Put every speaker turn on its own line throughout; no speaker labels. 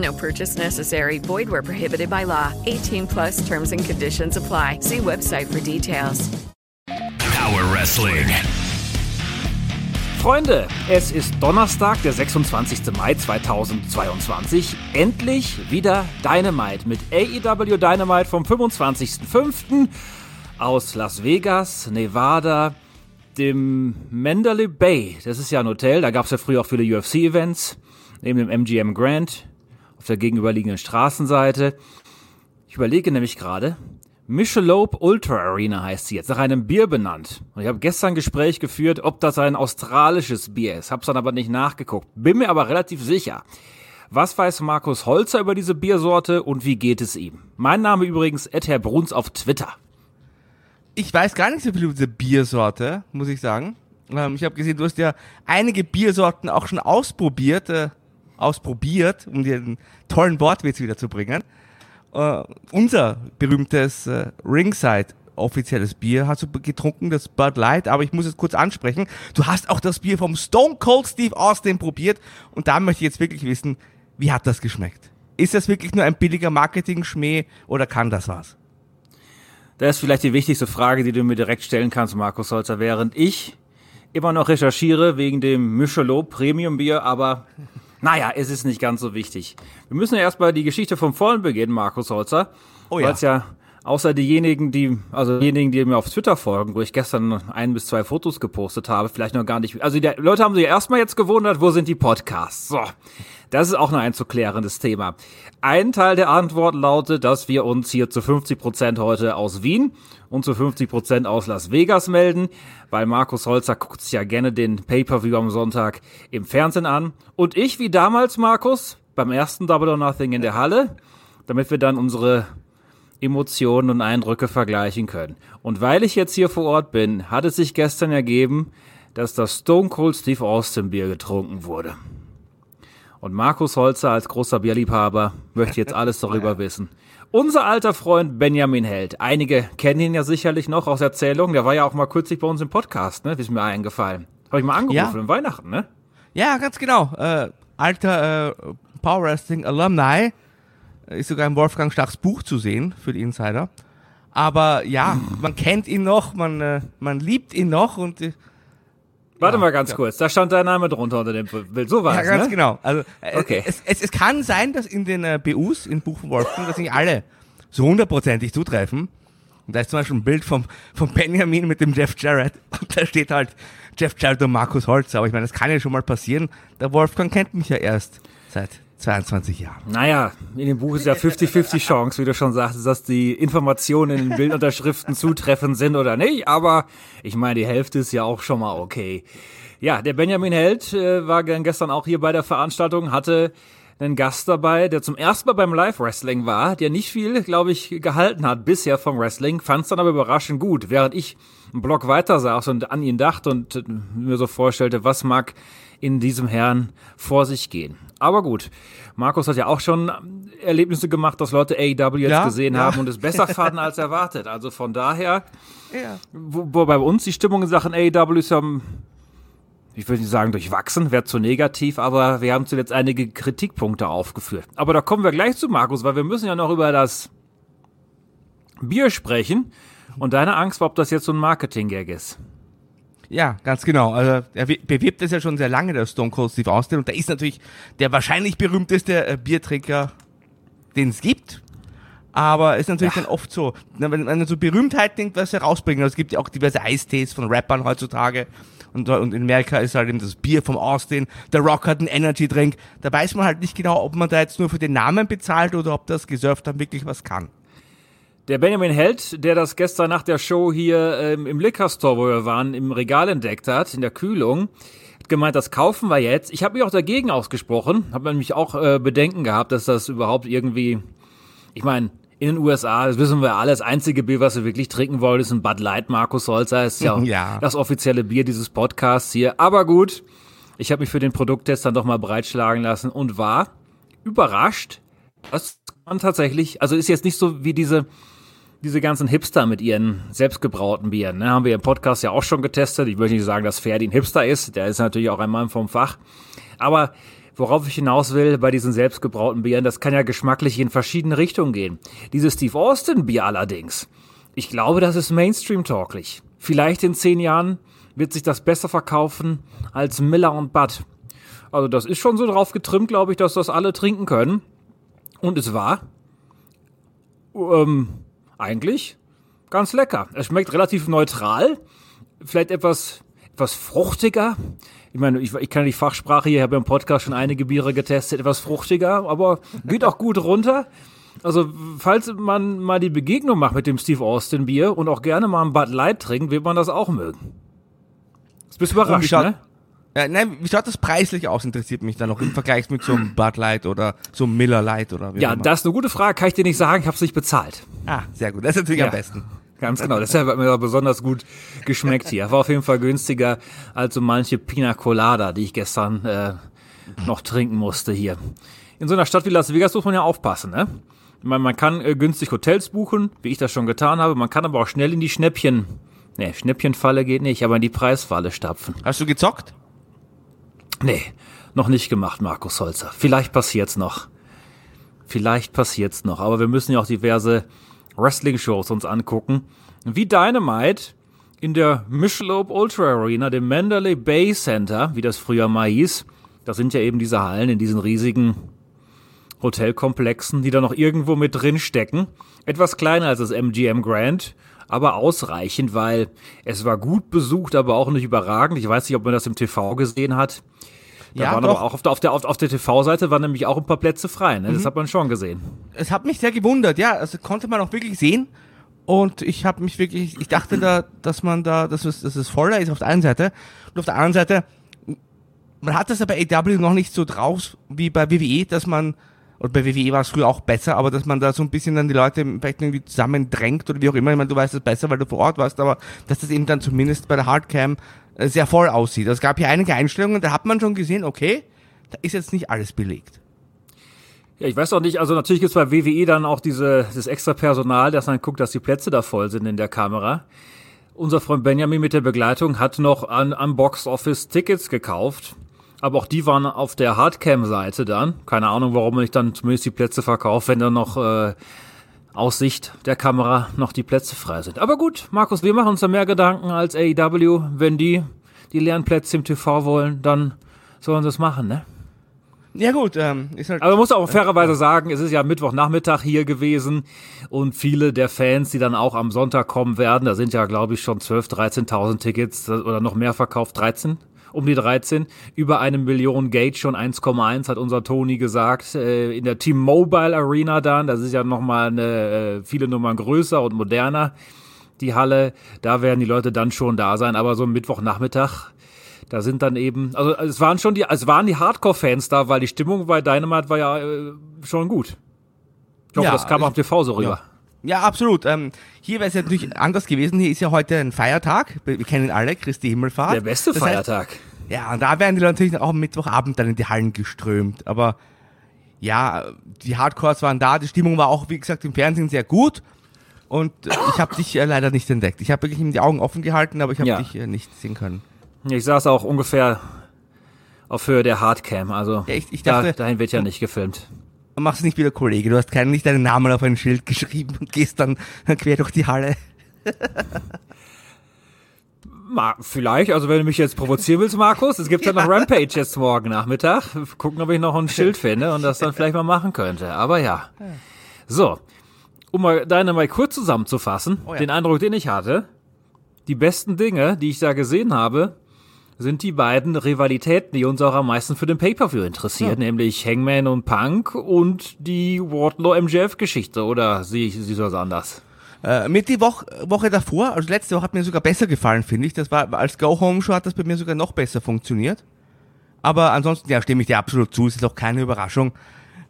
No purchase necessary. Void where prohibited by law. 18 plus terms and conditions apply. See website for details.
Power Wrestling.
Freunde, es ist Donnerstag, der 26. Mai 2022. Endlich wieder Dynamite mit AEW Dynamite vom 25.05. aus Las Vegas, Nevada, dem Mandalay Bay. Das ist ja ein Hotel, da gab es ja früher auch viele UFC-Events, neben dem MGM Grand auf der gegenüberliegenden Straßenseite. Ich überlege nämlich gerade, Michelob Ultra Arena heißt sie jetzt, nach einem Bier benannt. Und ich habe gestern ein Gespräch geführt, ob das ein australisches Bier ist. Hab's dann aber nicht nachgeguckt. Bin mir aber relativ sicher. Was weiß Markus Holzer über diese Biersorte und wie geht es ihm? Mein Name übrigens Ed Herr Bruns auf Twitter.
Ich weiß gar nicht so viel über diese Biersorte, muss ich sagen. Ähm, ich habe gesehen, du hast ja einige Biersorten auch schon ausprobiert, äh, ausprobiert, um einen tollen Wortwitz wiederzubringen äh, unser berühmtes äh, Ringside offizielles Bier hast du getrunken, das Bud Light, aber ich muss es kurz ansprechen. Du hast auch das Bier vom Stone Cold Steve Austin probiert und da möchte ich jetzt wirklich wissen, wie hat das geschmeckt? Ist das wirklich nur ein billiger Marketing-Schmäh oder kann das was?
Das ist vielleicht die wichtigste Frage, die du mir direkt stellen kannst, Markus Holzer, während ich immer noch recherchiere wegen dem Michelob Premium Bier, aber naja, es ist nicht ganz so wichtig. Wir müssen ja erstmal die Geschichte vom Vollen beginnen, Markus Holzer. Oh ja. Weil es ja außer diejenigen, die, also diejenigen, die mir auf Twitter folgen, wo ich gestern ein bis zwei Fotos gepostet habe, vielleicht noch gar nicht. Also die Leute haben sich erstmal jetzt gewundert, wo sind die Podcasts? So. Das ist auch noch ein zu klärendes Thema. Ein Teil der Antwort lautet, dass wir uns hier zu 50 Prozent heute aus Wien und zu 50 Prozent aus Las Vegas melden, weil Markus Holzer guckt sich ja gerne den Pay-Per-View am Sonntag im Fernsehen an. Und ich, wie damals, Markus, beim ersten Double or Nothing in der Halle, damit wir dann unsere Emotionen und Eindrücke vergleichen können. Und weil ich jetzt hier vor Ort bin, hat es sich gestern ergeben, dass das Stone Cold Steve Austin Bier getrunken wurde. Und Markus Holzer als großer Bierliebhaber möchte jetzt alles darüber wissen. Unser alter Freund Benjamin Held. Einige kennen ihn ja sicherlich noch aus Erzählungen. Der war ja auch mal kürzlich bei uns im Podcast, ne? Ist mir eingefallen. Habe ich mal angerufen ja. im Weihnachten, ne?
Ja, ganz genau. Äh, alter äh, Power Wrestling Alumni. Ist sogar im Wolfgang Stachs Buch zu sehen für die Insider. Aber ja, man kennt ihn noch, man, äh, man liebt ihn noch und äh,
Warte ja, mal ganz ja. kurz, da stand dein Name drunter unter dem Bild. So war
ja,
es,
ganz
ne?
genau. Also äh, okay. es, es, es kann sein, dass in den äh, BUs, in Buch von Wolfgang, dass nicht alle so hundertprozentig zutreffen. Und da ist zum Beispiel ein Bild vom, vom Benjamin mit dem Jeff Jarrett. Und da steht halt Jeff Jarrett und Markus Holz. Aber ich meine, das kann ja schon mal passieren. Der Wolfgang kennt mich ja erst seit 22 Jahren.
Naja, in dem Buch ist ja 50-50 Chance, wie du schon sagst, dass die Informationen in den Bildunterschriften zutreffend sind oder nicht. Aber ich meine, die Hälfte ist ja auch schon mal okay. Ja, der Benjamin Held äh, war gestern auch hier bei der Veranstaltung, hatte einen Gast dabei, der zum ersten Mal beim Live-Wrestling war, der nicht viel, glaube ich, gehalten hat bisher vom Wrestling, fand es dann aber überraschend gut, während ich einen Block weiter saß und an ihn dachte und mir so vorstellte, was mag in diesem Herrn vor sich gehen. Aber gut, Markus hat ja auch schon Erlebnisse gemacht, dass Leute AEW jetzt ja, gesehen ja. haben und es besser fanden als erwartet. Also von daher, ja. wo, wo bei uns die Stimmung in Sachen AEW ist ja, ich würde nicht sagen durchwachsen, wäre zu negativ, aber wir haben zuletzt einige Kritikpunkte aufgeführt. Aber da kommen wir gleich zu Markus, weil wir müssen ja noch über das Bier sprechen. Und deine Angst war, ob das jetzt so ein Marketing-Gag ist.
Ja, ganz genau. Also er bewirbt es ja schon sehr lange, der Stone Cold Steve Austin. Und der ist natürlich der wahrscheinlich berühmteste äh, Biertrinker, den es gibt. Aber es ist natürlich dann oft so, na, wenn man so Berühmtheit denkt, was herausbringen. Also es gibt ja auch diverse Eistees von Rappern heutzutage. Und, und in Amerika ist halt eben das Bier vom Austin, der Rock hat einen Energy Drink. Da weiß man halt nicht genau, ob man da jetzt nur für den Namen bezahlt oder ob das gesurft dann wirklich was kann.
Der Benjamin Held, der das gestern nach der Show hier ähm, im Liquor Store, wo wir waren, im Regal entdeckt hat, in der Kühlung, hat gemeint, das kaufen wir jetzt. Ich habe mich auch dagegen ausgesprochen, habe nämlich auch äh, Bedenken gehabt, dass das überhaupt irgendwie, ich meine, in den USA, das wissen wir alle, das einzige Bier, was wir wirklich trinken wollen, ist ein Bud Light, Markus Holzer, ist ja,
Ja.
das offizielle Bier dieses Podcasts hier. Aber gut, ich habe mich für den Produkttest dann doch mal breitschlagen lassen und war überrascht, dass man tatsächlich, also ist jetzt nicht so wie diese, diese ganzen Hipster mit ihren selbstgebrauten Bieren. Ne? Haben wir im Podcast ja auch schon getestet. Ich möchte nicht sagen, dass Ferdi ein Hipster ist. Der ist natürlich auch ein Mann vom Fach. Aber worauf ich hinaus will bei diesen selbstgebrauten Bieren, das kann ja geschmacklich in verschiedene Richtungen gehen. Dieses Steve Austin Bier allerdings, ich glaube, das ist Mainstream-tauglich. Vielleicht in zehn Jahren wird sich das besser verkaufen als Miller und Bud. Also das ist schon so drauf getrimmt, glaube ich, dass das alle trinken können. Und es war ähm, eigentlich ganz lecker. Es schmeckt relativ neutral, vielleicht etwas, etwas fruchtiger. Ich meine, ich, ich kann die Fachsprache hier, ich habe im Podcast schon einige Biere getestet, etwas fruchtiger, aber geht auch gut runter. Also, falls man mal die Begegnung macht mit dem Steve Austin Bier und auch gerne mal ein Bud Light trinkt, wird man das auch mögen. Jetzt bist du überrascht, ne?
Ja, nein, wie schaut das preislich aus, interessiert mich dann noch im Vergleich mit so einem Bud Light oder so einem Miller Light oder wie
Ja, das ist eine gute Frage, kann ich dir nicht sagen, ich habe es nicht bezahlt.
Ah, sehr gut. Das ist natürlich
Ja.
am besten.
Ganz genau, deshalb hat mir besonders gut geschmeckt hier. War auf jeden Fall günstiger als so manche Pina Colada, die ich gestern äh, noch trinken musste hier. In so einer Stadt wie Las Vegas muss man ja aufpassen, ne? Ich meine, man kann äh, günstig Hotels buchen, wie ich das schon getan habe. Man kann aber auch schnell in die Schnäppchen, ne, Schnäppchenfalle geht nicht, aber in die Preisfalle stapfen.
Hast du gezockt?
Nee, noch nicht gemacht, Markus Holzer. Vielleicht passiert's noch. Vielleicht passiert's noch. Aber wir müssen ja auch diverse Wrestling-Shows uns angucken. Wie Dynamite in der Michelob Ultra Arena, dem Mandalay Bay Center, wie das früher mal hieß. Das sind ja eben diese Hallen in diesen riesigen Hotelkomplexen, die da noch irgendwo mit drin stecken. Etwas kleiner als das MGM Grand, aber ausreichend, weil es war gut besucht, aber auch nicht überragend. Ich weiß nicht, ob man das im TV gesehen hat. Da
Ja,
waren
doch.
aber auch auf der, auf der, auf, der TV-Seite waren nämlich auch ein paar Plätze frei. Ne? Das hat man schon gesehen.
Es hat mich sehr gewundert, ja. Also konnte man auch wirklich sehen. Und ich habe mich wirklich, ich dachte da, dass man da, dass es, dass es voller ist auf der einen Seite. Und auf der anderen Seite, man hat das ja bei AW noch nicht so drauf wie bei WWE, dass man, und bei WWE war es früher auch besser, aber dass man da so ein bisschen dann die Leute vielleicht irgendwie zusammendrängt oder wie auch immer. Ich meine, du weißt es besser, weil du vor Ort warst, aber dass das eben dann zumindest bei der Hardcam äh, sehr voll aussieht. Also Es gab hier einige Einstellungen, da hat man schon gesehen, okay, da ist jetzt nicht alles belegt.
Ja, ich weiß auch nicht, also natürlich gibt's bei WWE dann auch diese, das extra Personal, das dann guckt, dass die Plätze da voll sind in der Kamera. Unser Freund Benjamin mit der Begleitung hat noch an, am Box Office Tickets gekauft. Aber auch die waren auf der Hardcam-Seite dann. Keine Ahnung, warum nicht dann zumindest die Plätze verkauft, wenn dann noch äh, aus Sicht der Kamera noch die Plätze frei sind. Aber gut, Markus, wir machen uns da mehr Gedanken als AEW. Wenn die die leeren Plätze im TV wollen, dann sollen sie es machen, ne?
Ja gut, ähm, ist halt
Aber man muss auch fairerweise sagen, es ist ja Mittwochnachmittag hier gewesen und viele der Fans, die dann auch am Sonntag kommen werden, da sind ja, glaube ich, schon 12.000, 13.000 Tickets oder noch mehr verkauft, 13, um die 13. Über eine Million Gate, schon 1,1 hat unser Toni gesagt, äh, in der T-Mobile Arena dann, das ist ja nochmal eine, äh, viele Nummern größer und moderner, die Halle, da werden die Leute dann schon da sein, aber so Mittwochnachmittag, da sind dann eben, also es waren schon die, es waren die Hardcore-Fans da, weil die Stimmung bei Dynamite war ja äh, schon gut. Ich hoffe,
Ja,
das kam
ich-
auf TV so rüber.
Ja, absolut. Ähm, hier wäre es ja natürlich anders gewesen. Hier ist ja heute ein Feiertag. Wir kennen alle, Christi Himmelfahrt.
Der beste
Das heißt,
Feiertag.
ja, und da wären die natürlich auch am Mittwochabend dann in die Hallen geströmt. Aber ja, die Hardcores waren da. Die Stimmung war auch, wie gesagt, im Fernsehen sehr gut. Und ich habe dich äh, leider nicht entdeckt. Ich habe wirklich ihm die Augen offen gehalten, aber ich habe
Ja.
dich äh, nicht sehen können.
Ich saß auch ungefähr auf Höhe der Hardcam, also
Ja, ich- ich
da,
dachte-
dahin wird ja nicht gefilmt.
Mach's nicht wieder Kollege. Du hast keinen, nicht deinen Namen auf ein Schild geschrieben und gehst dann quer durch die Halle.
Ma, vielleicht, also wenn du mich jetzt provozieren willst, Markus, es gibt ja noch Rampage jetzt morgen Nachmittag. Gucken, ob ich noch ein Schild finde und das dann vielleicht mal machen könnte. Aber ja. So. um mal deine mal kurz zusammenzufassen,
Oh ja.
den Eindruck, den ich hatte, die besten Dinge, die ich da gesehen habe, sind die beiden Rivalitäten, die uns auch am meisten für den Pay-Per-View interessieren, nämlich Hangman und Punk und die Wardlow-MJF-Geschichte, oder sehe ich sie das anders?
Äh, mit die Woche, Woche davor, also letzte Woche hat mir sogar besser gefallen, finde ich. Das war als Go-Home-Show hat das bei mir sogar noch besser funktioniert. Aber ansonsten, ja, stimme ich dir absolut zu. Es ist auch keine Überraschung,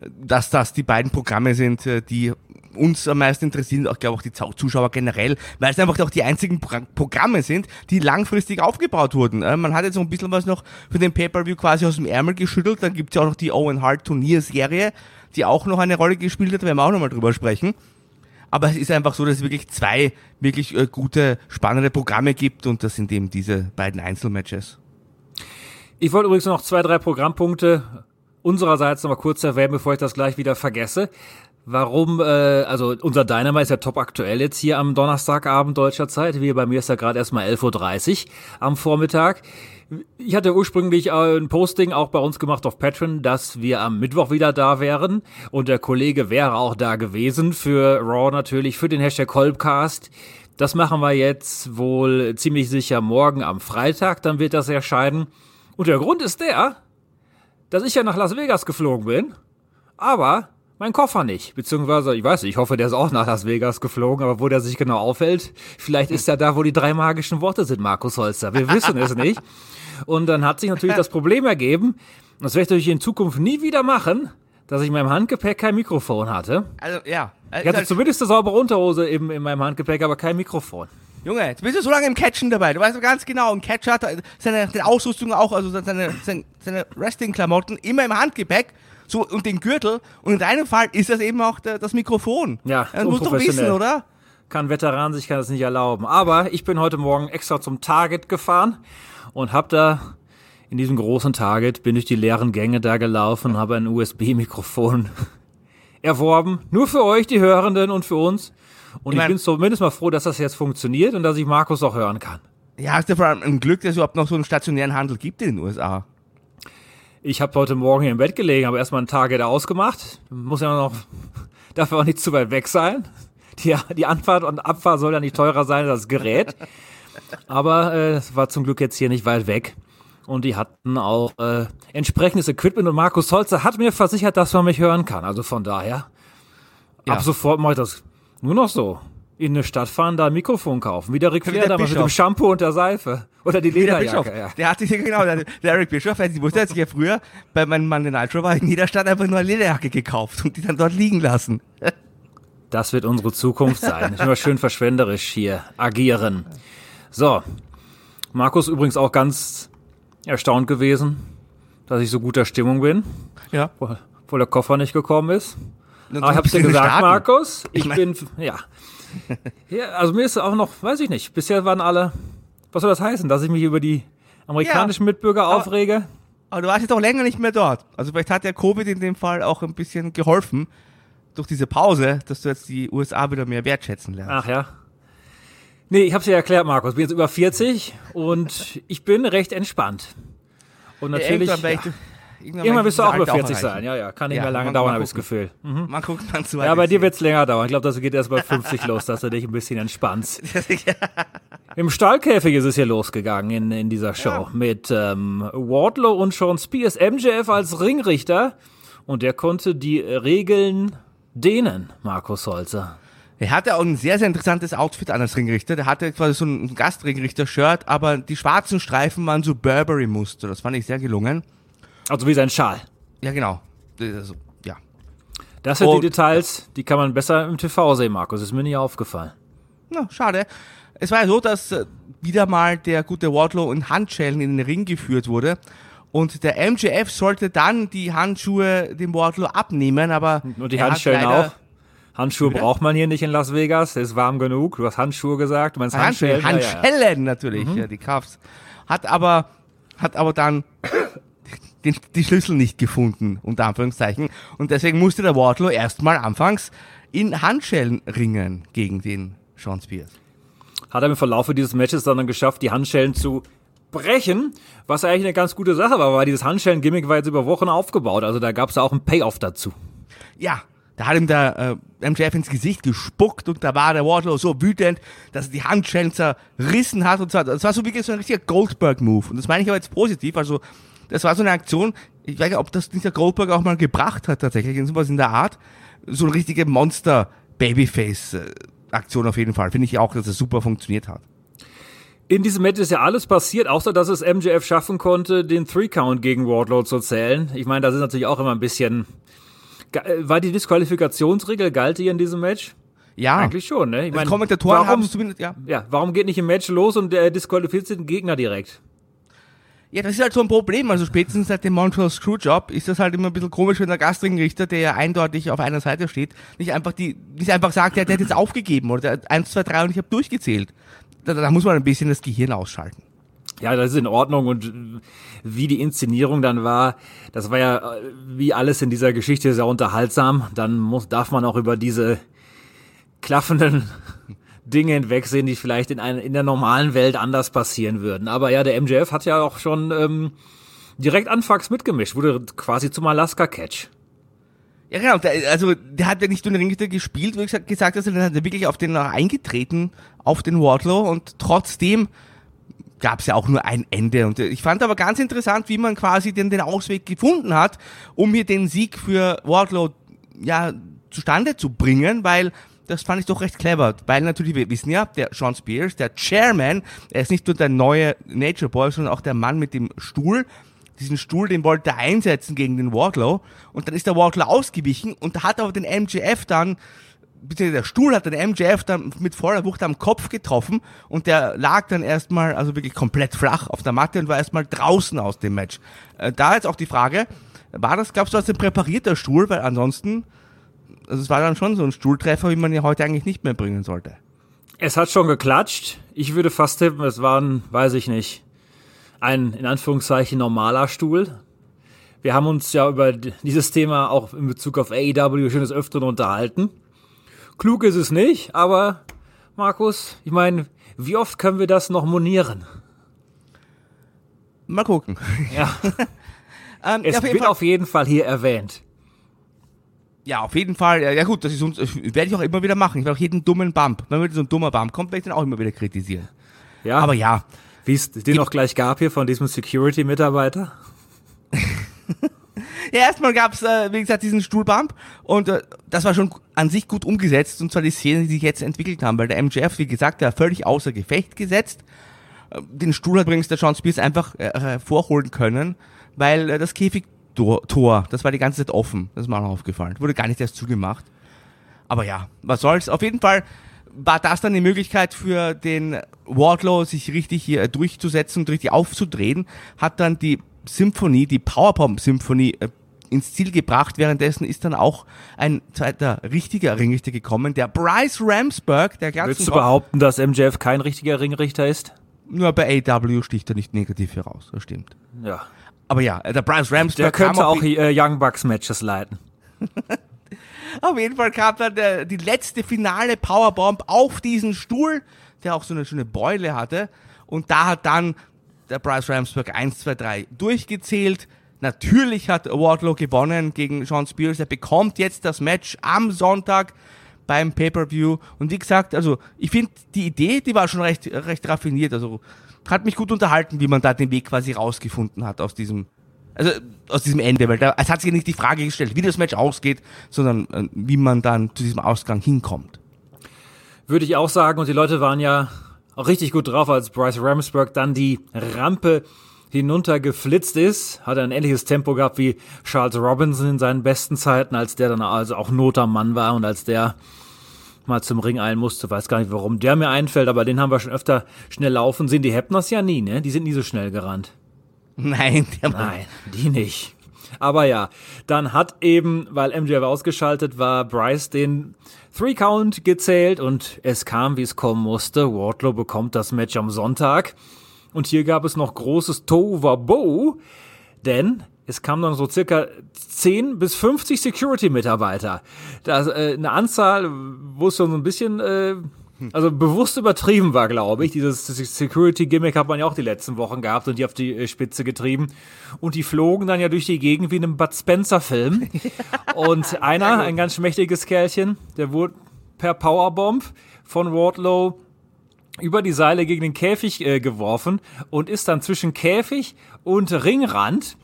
dass das die beiden Programme sind, äh, die uns am meisten interessieren, auch glaube auch die Zuschauer generell, weil es einfach auch die einzigen Pro Programme sind, die langfristig aufgebaut wurden. Äh, Man hat jetzt so ein bisschen was noch für den Pay-Per-View quasi aus dem Ärmel geschüttelt. Dann gibt's ja auch noch die Owen Hart Turnierserie, die auch noch eine Rolle gespielt hat, werden wir auch nochmal drüber sprechen. Aber es ist einfach so, dass es wirklich zwei wirklich äh, gute, spannende Programme gibt und das sind eben diese beiden Einzelmatches.
Ich wollte übrigens noch zwei, drei Programmpunkte unsererseits noch mal kurz erwähnen, bevor ich das gleich wieder vergesse. Warum, äh, also unser Dynamite ist ja top aktuell jetzt hier am Donnerstagabend deutscher Zeit. Wie bei mir ist ja gerade erstmal 11.30 Uhr am Vormittag. Ich hatte ursprünglich äh, ein Posting auch bei uns gemacht auf Patreon, dass wir am Mittwoch wieder da wären. Und der Kollege wäre auch da gewesen für Raw natürlich, für den Hashtag Kolbcast. Das machen wir jetzt wohl ziemlich sicher morgen am Freitag, dann wird das erscheinen. Und der Grund ist der, dass ich ja nach Las Vegas geflogen bin, aber mein Koffer nicht. Beziehungsweise, ich weiß nicht, ich hoffe, der ist auch nach Las Vegas geflogen, aber wo der sich genau aufhält, vielleicht ist er da, wo die drei magischen Worte sind, Markus Holster. Wir wissen es nicht. Und dann hat sich natürlich das Problem ergeben, das werde ich in Zukunft nie wieder machen, dass ich in meinem Handgepäck kein Mikrofon hatte.
Also ja,
Ich hatte
halt-
zumindest eine saubere Unterhose eben in meinem Handgepäck, aber kein Mikrofon.
Junge, jetzt bist du so lange im Catchen dabei. Du weißt doch ganz genau, ein Catcher hat seine, seine Ausrüstung auch, also seine, seine, seine Wrestling-Klamotten immer im Handgepäck. So, und den Gürtel. Und in deinem Fall ist das eben auch der, das Mikrofon.
Ja,
das musst du doch wissen, oder?
kann Veteran sich kann das nicht erlauben. Aber ich bin heute Morgen extra zum Target gefahren und habe da in diesem großen Target bin durch die leeren Gänge da gelaufen, habe ein USB-Mikrofon erworben, nur für euch, die Hörenden und für uns. Und
Ich
ich,
mein-
bin zumindest mal froh, dass das jetzt funktioniert und dass ich Markus auch hören kann.
Ja, ist ja vor allem ein Glück, dass es überhaupt noch so einen stationären Handel gibt in den USA.
Ich habe heute Morgen hier im Bett gelegen, habe erstmal ein Target ausgemacht. Muss ja noch, darf ja auch nicht zu weit weg sein. Die, die Anfahrt und Abfahrt soll ja nicht teurer sein als das Gerät. Aber äh, es war zum Glück jetzt hier nicht weit weg. Und die hatten auch äh, entsprechendes Equipment und Markus Holzer hat mir versichert, dass man mich hören kann. Also von daher,
Ja.
ab sofort mache ich das nur noch so. In eine Stadt fahren, da ein Mikrofon kaufen. Wie der Ric
Wie
Flair
der
damals mit dem. Shampoo und der Seife. Oder die
Der
Lederjacke.
Bischof,
Ja.
der hatte sich genau, der, der Eric Bischof, ich wusste, dass ich ja früher bei meinem Mann in Nitro war, in jeder Stadt einfach nur eine Lederjacke gekauft und die dann dort liegen lassen.
Das wird unsere Zukunft sein. Immer schön verschwenderisch hier agieren. So. Markus übrigens auch ganz erstaunt gewesen, dass ich so guter Stimmung bin,
Ja.
obwohl der Koffer nicht gekommen ist. Aber ich hab's dir gesagt,
starten.
Markus. Ich,
Ich mein-
bin, ja. ja. Also mir ist auch noch, weiß ich nicht, bisher waren alle, was soll das heißen, dass ich mich über die amerikanischen Mitbürger
aber-
aufrege?
Aber du warst jetzt auch länger nicht mehr dort. Also vielleicht hat der Covid in dem Fall auch ein bisschen geholfen durch diese Pause, dass du jetzt die USA wieder mehr wertschätzen lernst.
Ach ja. Nee, ich hab's dir erklärt, Markus. Ich bin jetzt über 40 und ich bin recht entspannt. Und natürlich. ja.
Irgendwann,
Irgendwann wirst du auch über
dieses Alter
40 sein.
erreichen.
Ja, ja. Kann nicht
Ja,
mehr lange dauern, habe ich das. Gefühl. Mhm.
Man guckt dann zu
Ja, bei dir wird's länger dauern. Ich glaube, das geht erst bei 50 los, dass du dich ein bisschen entspannst. Im Stallkäfig ist es hier losgegangen in, in dieser Show. Mit ähm, Wardlow und Sean Spears, MJF als Ringrichter. Und der konnte die Regeln dehnen, Markus Holzer.
Er hatte auch ein sehr, sehr interessantes Outfit an als Ringrichter. Der hatte quasi so ein Gastringrichter-Shirt, aber die schwarzen Streifen waren so Burberry-Muster. Das fand ich sehr gelungen.
Also wie sein Schal.
Ja, genau. Also, ja.
Das sind
Und-
die Details, die kann man besser im TV sehen, Markus. Ist mir nie aufgefallen.
Na, schade. Es war ja so, dass äh, wieder mal der gute Wardlow in Handschellen in den Ring geführt wurde. Und der MJF sollte dann die Handschuhe dem Wardlow abnehmen, aber.
Und die Handschellen auch. Handschuhe
Bitte?
braucht man hier nicht in Las Vegas. Ist warm genug. Du hast Handschuhe gesagt. Du meinst
Handschellen,
Handschellen? Ja, ja, ja.
Handschellen natürlich, ja, die Cuffs. Hat aber, hat aber dann den, die Schlüssel nicht gefunden, unter Anführungszeichen. Und deswegen musste der Wardlow erstmal anfangs in Handschellen ringen gegen den Sean Spears.
Hat er im Verlaufe dieses Matches dann geschafft, die Handschellen zu brechen, was eigentlich eine ganz gute Sache war, weil dieses Handschellen-Gimmick war jetzt über Wochen aufgebaut. Also da gab es auch einen Payoff dazu.
Ja, da hat ihm der äh, MJF ins Gesicht gespuckt und da war der Wardlow so wütend, dass er die Handschellen zerrissen hat und so. Das war so wirklich so ein richtiger Goldberg-Move. Und das meine ich aber jetzt positiv. Also, das war so eine Aktion, ich weiß nicht, ob das dieser Goldberg auch mal gebracht hat tatsächlich, in sowas in der Art. So eine richtige Monster-Babyface-Aktion auf jeden Fall. Finde ich auch, dass es super funktioniert hat.
In diesem Match ist ja alles passiert, außer dass es MJF schaffen konnte, den Three-Count gegen Wardlow zu zählen. Ich meine, das ist natürlich auch immer ein bisschen. War die Disqualifikationsregel, galt die in diesem Match?
Ja.
Eigentlich schon, ne? Ich
meine, Kommentatoren warum, haben es zumindest, ja.
Ja, warum geht nicht im Match los und der disqualifiziert den Gegner direkt?
Ja, das ist halt so ein Problem. Also spätestens seit dem Montreal Screwjob ist das halt immer ein bisschen komisch, wenn der Gastringrichter, der ja eindeutig auf einer Seite steht, nicht einfach die, nicht einfach sagt, der, der hat jetzt aufgegeben oder der hat 1, 2, 3 und ich habe durchgezählt da, da muss man ein bisschen das Gehirn ausschalten.
Ja, das ist in Ordnung und wie die Inszenierung dann war, das war ja wie alles in dieser Geschichte sehr unterhaltsam. Dann muss, darf man auch über diese klaffenden Dinge hinwegsehen, die vielleicht in, ein, in der normalen Welt anders passieren würden. Aber ja, der MJF hat ja auch schon ähm, direkt anfangs mitgemischt, wurde quasi zum Alaska-Catch.
Ja, genau. Der, also, der hat ja nicht nur den Ringrichter gespielt, wie gesagt, gesagt also, dann hat er wirklich auf den eingetreten, auf den Wardlow und trotzdem gab es ja auch nur ein Ende. Und ich fand aber ganz interessant, wie man quasi den, den Ausweg gefunden hat, um hier den Sieg für Wardlow ja zustande zu bringen, weil das fand ich doch recht clever, weil natürlich, wir wissen ja, der Sean Spears, der Chairman, er ist nicht nur der neue Nature Boy, sondern auch der Mann mit dem Stuhl, diesen Stuhl, den wollte er einsetzen gegen den Wardlow und dann ist der Wardlow ausgewichen und hat aber den MJF dann bitte der Stuhl hat den MJF dann mit voller Wucht am Kopf getroffen und der lag dann erstmal, also wirklich komplett flach auf der Matte und war erstmal draußen aus dem Match. Äh, da jetzt auch die Frage, war das, glaubst du, als ein präparierter Stuhl? Weil ansonsten, also es war dann schon so ein Stuhltreffer, wie man ihn heute eigentlich nicht mehr bringen sollte.
Es hat schon geklatscht. Ich würde fast tippen, es waren, weiß ich nicht, ein in Anführungszeichen normaler Stuhl. Wir haben uns ja über dieses Thema auch in Bezug auf AEW schon des Öfteren unterhalten. Klug ist es nicht, aber Markus, ich meine, wie oft können wir das noch monieren?
Mal gucken.
Ja. ähm, es auf wird Fall. auf jeden Fall hier erwähnt.
Ja, auf jeden Fall. Ja, gut, das ist uns, werde ich auch immer wieder machen. Ich werde auch jeden dummen Bump, wenn wieder so ein dummer Bump kommt, werde ich den auch immer wieder kritisieren.
Ja. Aber ja, wie es den noch gleich gab hier von diesem Security-Mitarbeiter?
ja, erstmal gab es, äh, wie gesagt, diesen Stuhlbump und äh, das war schon an sich gut umgesetzt und zwar die Szene, die sich jetzt entwickelt haben, weil der MJF, wie gesagt, der völlig außer Gefecht gesetzt. Äh, den Stuhl hat übrigens der Sean Spears einfach äh, hervorholen können, weil äh, das Käfigtor, das war die ganze Zeit offen. Das ist mir auch aufgefallen. Wurde gar nicht erst zugemacht. Aber ja, was soll's. Auf jeden Fall war das dann die Möglichkeit für den Wardlow, sich richtig hier durchzusetzen und richtig aufzudrehen, hat dann die Symphonie, die Powerbomb-Symphonie äh, ins Ziel gebracht. Währenddessen ist dann auch ein zweiter richtiger Ringrichter gekommen, der Bryce Ramsberg, der
ganzen Willst du behaupten, dass MJF kein richtiger Ringrichter ist?
Nur bei AW sticht er nicht negativ heraus, das stimmt.
Ja.
Aber ja, der Bryce Ramsberg.
Der könnte auch äh, Young Bucks Matches leiten.
Auf jeden Fall kam dann der, die letzte finale Powerbomb auf diesen Stuhl, der auch so eine schöne Beule hatte. Und da hat dann der Bryce Ramsberg 1, 2, 3 durchgezählt. Natürlich hat Wardlow gewonnen gegen Sean Spears. Er bekommt jetzt das Match am Sonntag beim Pay-Per-View. Und wie gesagt, also ich finde die Idee, die war schon recht, recht raffiniert. Also hat mich gut unterhalten, wie man da den Weg quasi rausgefunden hat aus diesem also aus diesem Ende, weil da, es hat sich nicht die Frage gestellt, wie das Match ausgeht, sondern äh, wie man dann zu diesem Ausgang hinkommt.
Würde ich auch sagen, und die Leute waren ja auch richtig gut drauf, als Bryce Ramsberg dann die Rampe hinuntergeflitzt ist, hat er ein ähnliches Tempo gehabt wie Charles Robinson in seinen besten Zeiten, als der dann also auch Not am Mann war und als der mal zum Ring eilen musste. Weiß gar nicht, warum der mir einfällt, aber den haben wir schon öfter schnell laufen sehen. Die Hepners ja nie, ne? Die sind nie so schnell gerannt.
Nein,
der Nein, die nicht. Aber ja, dann hat eben, weil MJF ausgeschaltet war, Bryce den Three Count gezählt und es kam, wie es kommen musste. Wardlow bekommt das Match am Sonntag. Und hier gab es noch großes Tovabo, denn es kamen dann so circa 10 bis 50 Security-Mitarbeiter. Das äh, eine Anzahl, wo es schon so ein bisschen äh, also bewusst übertrieben war, glaube ich. Dieses Security-Gimmick hat man ja auch die letzten Wochen gehabt und die auf die äh, Spitze getrieben. Und die flogen dann ja durch die Gegend wie in einem Bud Spencer-Film. und einer, ein ganz schmächtiges Kerlchen, der wurde per Powerbomb von Wardlow über die Seile gegen den Käfig äh, geworfen und ist dann zwischen Käfig und Ringrand,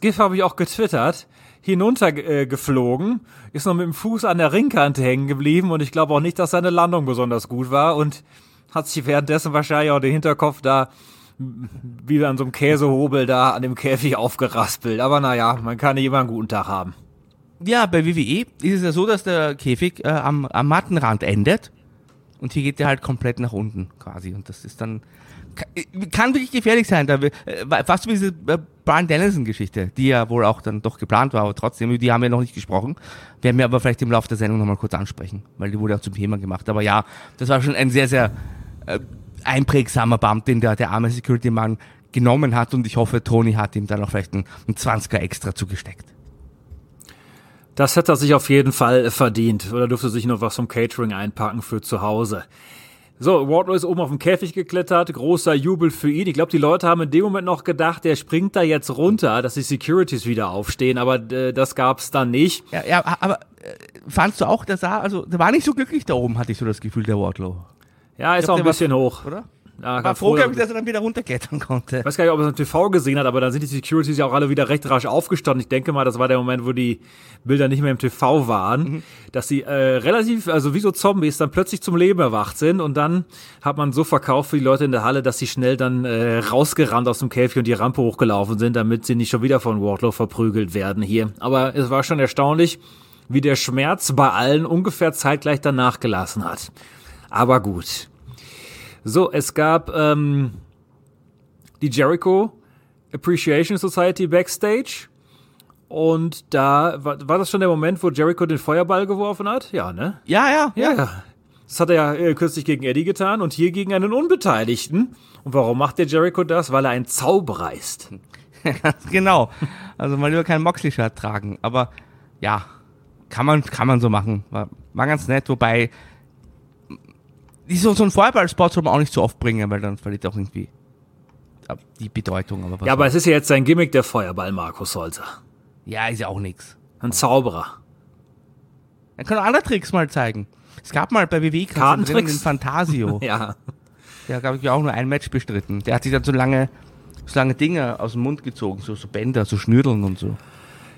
GIF habe ich auch getwittert, hinuntergeflogen, äh, ist noch mit dem Fuß an der Ringkante hängen geblieben und ich glaube auch nicht, dass seine Landung besonders gut war und hat sich währenddessen wahrscheinlich auch den Hinterkopf da wie an so einem Käsehobel da an dem Käfig aufgeraspelt. Aber naja, man kann nicht immer einen guten Tag haben.
Ja, bei WWE ist es ja so, dass der Käfig äh, am, am Mattenrand endet und hier geht der halt komplett nach unten quasi und das ist dann kann wirklich gefährlich sein. Da, äh, fast wie diese äh, Brian Dennison-Geschichte, die ja wohl auch dann doch geplant war, aber trotzdem, die haben wir noch nicht gesprochen. Werden wir aber vielleicht im Laufe der Sendung nochmal kurz ansprechen, weil die wurde auch zum Thema gemacht. Aber ja, das war schon ein sehr, sehr äh, einprägsamer Bump, den der, der arme Security-Mann genommen hat und ich hoffe, Tony hat ihm dann auch vielleicht einen, einen 20er extra zugesteckt.
Das hätte er sich auf jeden Fall verdient. Oder dürfte sich noch was vom Catering einpacken für zu Hause. So, Wardlow ist oben auf dem Käfig geklettert, großer Jubel für ihn. Ich glaube, die Leute haben in dem Moment noch gedacht, der springt da jetzt runter, dass die Securities wieder aufstehen, aber äh, das gab's dann nicht.
Ja, ja aber äh, fandst du auch, der sah, also der war nicht so glücklich da oben, hatte ich so das Gefühl, der Wardlow.
Ja, ist glaub, auch ein bisschen war, hoch.
Oder? Ja, war froh, glaube ich, dass er dann wieder runterklettern konnte.
Ich weiß gar nicht, ob er es im TV gesehen hat, aber dann sind die Securities ja auch alle wieder recht rasch aufgestanden. Ich denke mal, das war der Moment, wo die Bilder nicht mehr im TV waren, mhm. dass sie äh, relativ, also wie so Zombies, dann plötzlich zum Leben erwacht sind und dann hat man so verkauft für die Leute in der Halle, dass sie schnell dann äh, rausgerannt aus dem Käfig und die Rampe hochgelaufen sind, damit sie nicht schon wieder von Wardlow verprügelt werden hier. Aber es war schon erstaunlich, wie der Schmerz bei allen ungefähr zeitgleich danach gelassen hat. Aber gut. So, es gab ähm, die Jericho Appreciation Society Backstage. Und da war, war das schon der Moment, wo Jericho den Feuerball geworfen hat? Ja, ne?
Ja, ja,
ja. ja. Das hat er ja äh, kürzlich gegen Eddie getan und hier gegen einen Unbeteiligten. Und warum macht der Jericho das? Weil er ein Zauberer ist.
genau. Also mal lieber keinen Moxley-Shirt tragen. Aber ja, kann man, kann man so machen. War, war ganz nett, wobei so, so ein Feuerballspot soll man auch nicht so oft bringen, weil dann verliert auch irgendwie die Bedeutung.
Aber ja, aber es ist ja jetzt sein Gimmick, der Feuerball, Markus Holzer.
Ja, ist ja auch nix.
Ein Zauberer.
Er kann auch andere Tricks mal zeigen. Es gab mal bei WWE
Kartentricks
den Fantasio.
ja.
Der habe ich auch nur ein Match bestritten. Der hat sich dann so lange, so lange Dinge aus dem Mund gezogen, so, so Bänder, so Schnürdeln und so.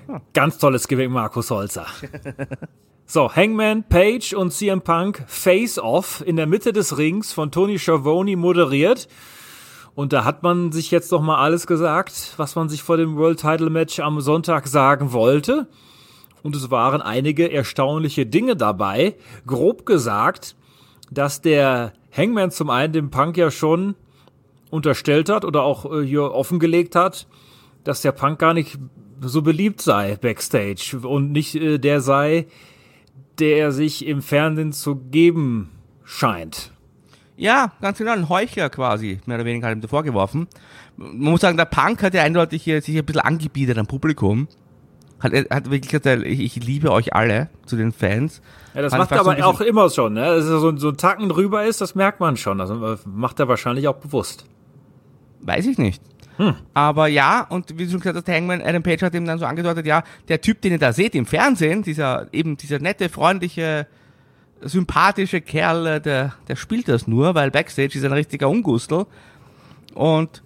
Ja. Ganz tolles Gimmick, Markus Holzer. So, Hangman, Page und CM Punk Face Off in der Mitte des Rings von Tony Schiavone moderiert. Und da hat man sich jetzt noch mal alles gesagt, was man sich vor dem World Title Match am Sonntag sagen wollte. Und es waren einige erstaunliche Dinge dabei. Grob gesagt, dass der Hangman zum einen dem Punk ja schon unterstellt hat oder auch äh, hier offengelegt hat, dass der Punk gar nicht so beliebt sei backstage und nicht äh, der sei, der er sich im Fernsehen zu geben scheint.
Ja, ganz genau, ein Heuchler quasi, mehr oder weniger hat ihm vorgeworfen. Man muss sagen, der Punk hat ja eindeutig hier sich ein bisschen angebietet am Publikum. Hat, hat wirklich gesagt, ich, ich liebe euch alle zu den Fans.
Ja, das macht er aber so auch immer schon, ne? Dass er so, so ein Tacken drüber ist, das merkt man schon. Das macht er wahrscheinlich auch bewusst.
Weiß ich nicht. Hm. Aber ja, und wie du schon gesagt hast, Hangman, Adam Page hat ihm dann so angedeutet, ja, der Typ, den ihr da seht im Fernsehen, dieser, eben dieser nette, freundliche, sympathische Kerl, äh, der, der spielt das nur, weil Backstage ist ein richtiger Ungustel. Und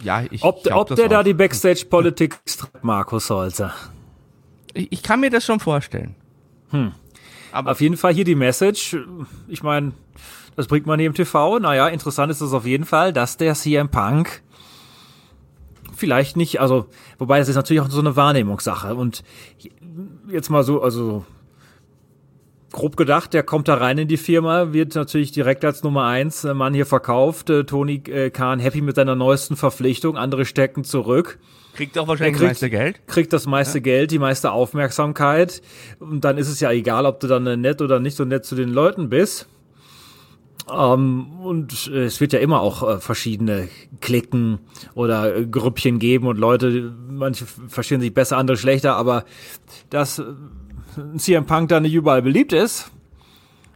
ja, ich
Ob, glaub, ob der auch. da die Backstage-Politik Markus Holzer.
Ich, ich, kann mir das schon vorstellen.
Hm. Aber auf jeden Fall hier die Message. Ich meine, das bringt man hier im TV. Naja, interessant ist es auf jeden Fall, dass der CM Punk vielleicht nicht, also, wobei das ist natürlich auch so eine Wahrnehmungssache. Und jetzt mal so, also grob gedacht, der kommt da rein in die Firma, wird natürlich direkt als Nummer eins äh, Mann hier verkauft. Äh, Tony äh, Khan happy mit seiner neuesten Verpflichtung, andere stecken zurück.
Kriegt auch wahrscheinlich kriegt, das meiste Geld.
Kriegt das meiste ja. Geld, die meiste Aufmerksamkeit. Und dann ist es ja egal, ob du dann nett oder nicht so nett zu den Leuten bist. Ähm, und es wird ja immer auch äh, verschiedene Klicken oder äh, Grüppchen geben und Leute, manche verstehen sich besser, andere schlechter, aber dass äh, CM Punk da nicht überall beliebt ist,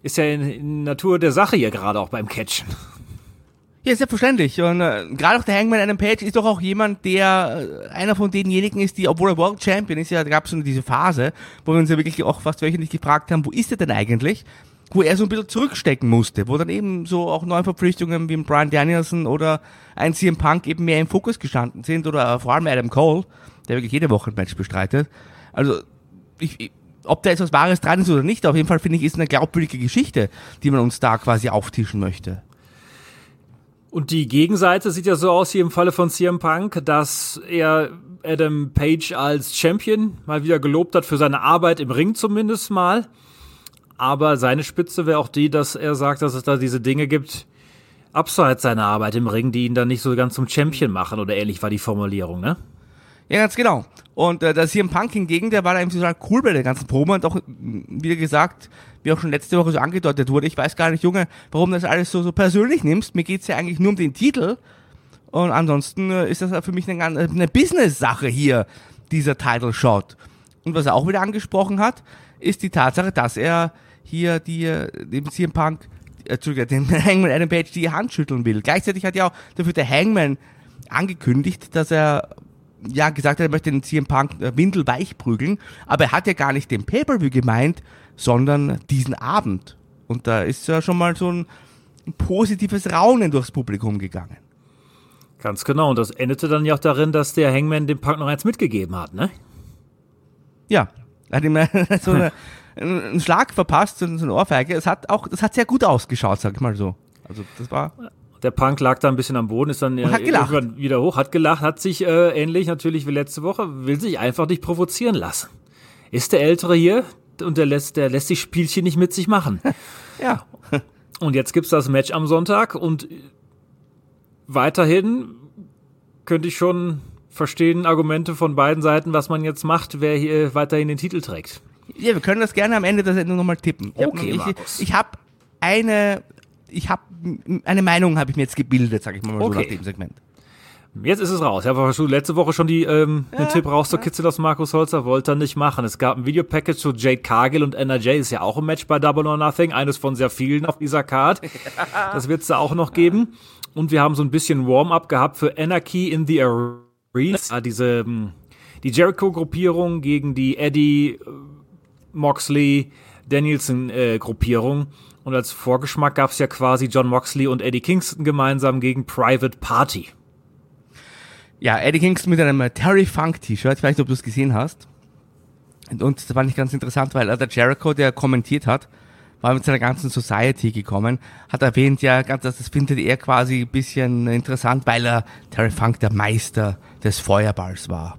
ist ja in, in Natur der Sache hier gerade auch beim Catchen.
Ja, selbstverständlich. Und äh, gerade auch der Hangman Adam Page ist doch auch jemand, der äh, einer von denjenigen ist, die, obwohl er World Champion ist, ja, da gab es so diese Phase, wo wir uns ja wirklich auch fast wöchentlich gefragt haben, wo ist er denn eigentlich? Wo er so ein bisschen zurückstecken musste, wo dann eben so auch neue Verpflichtungen wie ein Brian Danielson oder ein CM Punk eben mehr im Fokus gestanden sind oder vor allem Adam Cole, der wirklich jede Woche ein Match bestreitet. Also, ich, ich ob da jetzt was Wahres dran ist oder nicht, auf jeden Fall finde ich, ist eine glaubwürdige Geschichte, die man uns da quasi auftischen möchte.
Und die Gegenseite sieht ja so aus, hier im Falle von CM Punk, dass er Adam Page als Champion mal wieder gelobt hat für seine Arbeit im Ring zumindest mal. Aber seine Spitze wäre auch die, dass er sagt, dass es da diese Dinge gibt, abseits seiner Arbeit im Ring, die ihn dann nicht so ganz zum Champion machen oder ähnlich war die Formulierung, ne?
Ja, ganz genau. Und äh, das hier im Punk hingegen, der war da irgendwie total cool bei der ganzen Probe und auch, wie gesagt, wie auch schon letzte Woche so angedeutet wurde, ich weiß gar nicht, Junge, warum du das alles so, so persönlich nimmst. Mir geht's ja eigentlich nur um den Titel. Und ansonsten äh, ist das für mich eine, eine Business-Sache hier, dieser Title Shot. Und was er auch wieder angesprochen hat, ist die Tatsache, dass er hier die, äh, dem CM Punk, äh, den Hangman Adam Page die Hand schütteln will. Gleichzeitig hat ja auch dafür der Hangman angekündigt, dass er ja gesagt hat, er möchte den CM Punk äh, windelweich prügeln, aber er hat ja gar nicht den Pay-Per-View gemeint, sondern diesen Abend. Und da ist ja schon mal so ein, positives Raunen durchs Publikum gegangen.
Ganz genau. Und das endete dann ja auch darin, dass der Hangman dem Punk noch eins mitgegeben hat, ne?
Ja. Hat ihm so eine, einen Schlag verpasst, so eine Ohrfeige. Es hat auch, das hat sehr gut ausgeschaut, sag ich mal so. Also, das war.
Der Punk lag da ein bisschen am Boden, ist dann
gelacht.
irgendwann wieder hoch, hat gelacht, hat sich äh, ähnlich natürlich wie letzte Woche, will sich einfach nicht provozieren lassen. Ist der Ältere hier und der lässt, der lässt die Spielchen nicht mit sich machen.
Ja.
Und jetzt gibt's das Match am Sonntag und weiterhin könnte ich schon verstehen Argumente von beiden Seiten, was man jetzt macht, wer hier weiterhin den Titel trägt.
Ja, wir können das gerne am Ende der Sendung nochmal tippen. Ich
Okay,
hab, ich, ich habe eine, ich habe eine Meinung habe ich mir jetzt gebildet, sag ich mal so
Okay.
nach dem Segment.
Jetzt ist es raus. Ich habe letzte Woche schon die, ähm, den Tipp rauszukitzeln aus Markus Holzer, wollte er nicht machen. Es gab ein Videopackage zu Jade Cargill und NRJ, ist ja auch ein Match bei Double or Nothing, eines von sehr vielen auf dieser Card. Das wird es da auch noch geben. Und wir haben so ein bisschen Warm-up gehabt für Anarchy in the Arena. Diese, ähm, die Jericho-Gruppierung gegen die Eddie, äh, Moxley, Danielson-Gruppierung. Und als Vorgeschmack gab es ja quasi John Moxley und Eddie Kingston gemeinsam gegen Private Party.
Ja, Eddie Kingston mit einem äh, Terry Funk T-Shirt, ich weiß nicht, ob du es gesehen hast. Und, das fand ich ganz interessant, weil äh, der Jericho, der kommentiert hat, war mit seiner ganzen Society gekommen, hat erwähnt, ja, ganz, das findet er quasi ein bisschen interessant, weil er Terry Funk der Meister des Feuerballs war.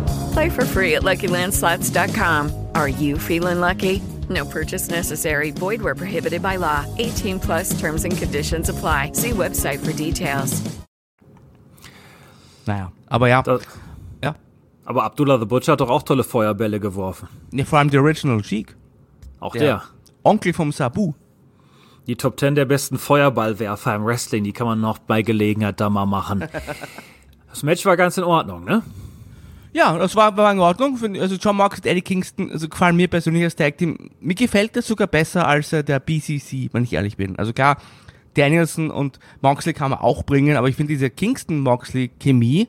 Play for free at LuckyLandSlots.com. Are you feeling lucky? No purchase necessary. Void where prohibited by law. 18 plus terms and conditions apply. See website for details.
Naja, aber ja,
Das,
ja.
aber Abdullah the Butcher hat doch auch tolle Feuerbälle geworfen.
ja vor allem der Original Cheek.
Auch
Der
der.
Onkel vom Sabu.
Die Top 10 der besten Feuerballwerfer im Wrestling, die kann man noch bei Gelegenheit da mal machen. Das Match war ganz in Ordnung, ne?
Ja, das war, war in Ordnung. Also John Mox und Eddie Kingston, also gefallen mir persönlich als Tag Team. Mir gefällt das sogar besser als äh, der BCC, wenn ich ehrlich bin. Also klar, Danielson und Moxley kann man auch bringen, aber ich finde diese Kingston-Moxley-Chemie,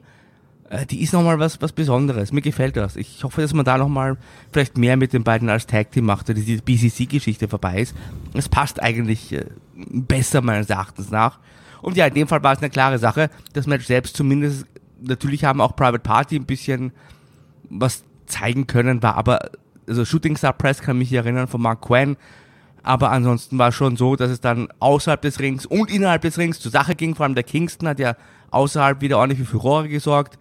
äh, die ist nochmal was, was Besonderes. Mir gefällt das. Ich hoffe, dass man da nochmal vielleicht mehr mit den beiden als Tag Team macht, dass diese BCC-Geschichte vorbei ist. Es passt eigentlich äh, besser meines Erachtens nach. Und ja, in dem Fall war es eine klare Sache. Das Match selbst zumindest, natürlich haben auch Private Party ein bisschen was zeigen können, war aber, also Shooting Star Press kann mich erinnern von Mark Quinn, aber ansonsten war schon so, dass es dann außerhalb des Rings und innerhalb des Rings zur Sache ging, vor allem der Kingston hat ja außerhalb wieder ordentlich für Furore gesorgt.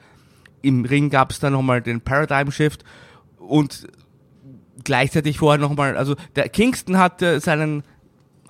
Im Ring gab es dann nochmal den Paradigm Shift und gleichzeitig vorher nochmal, also der Kingston hat äh, seinen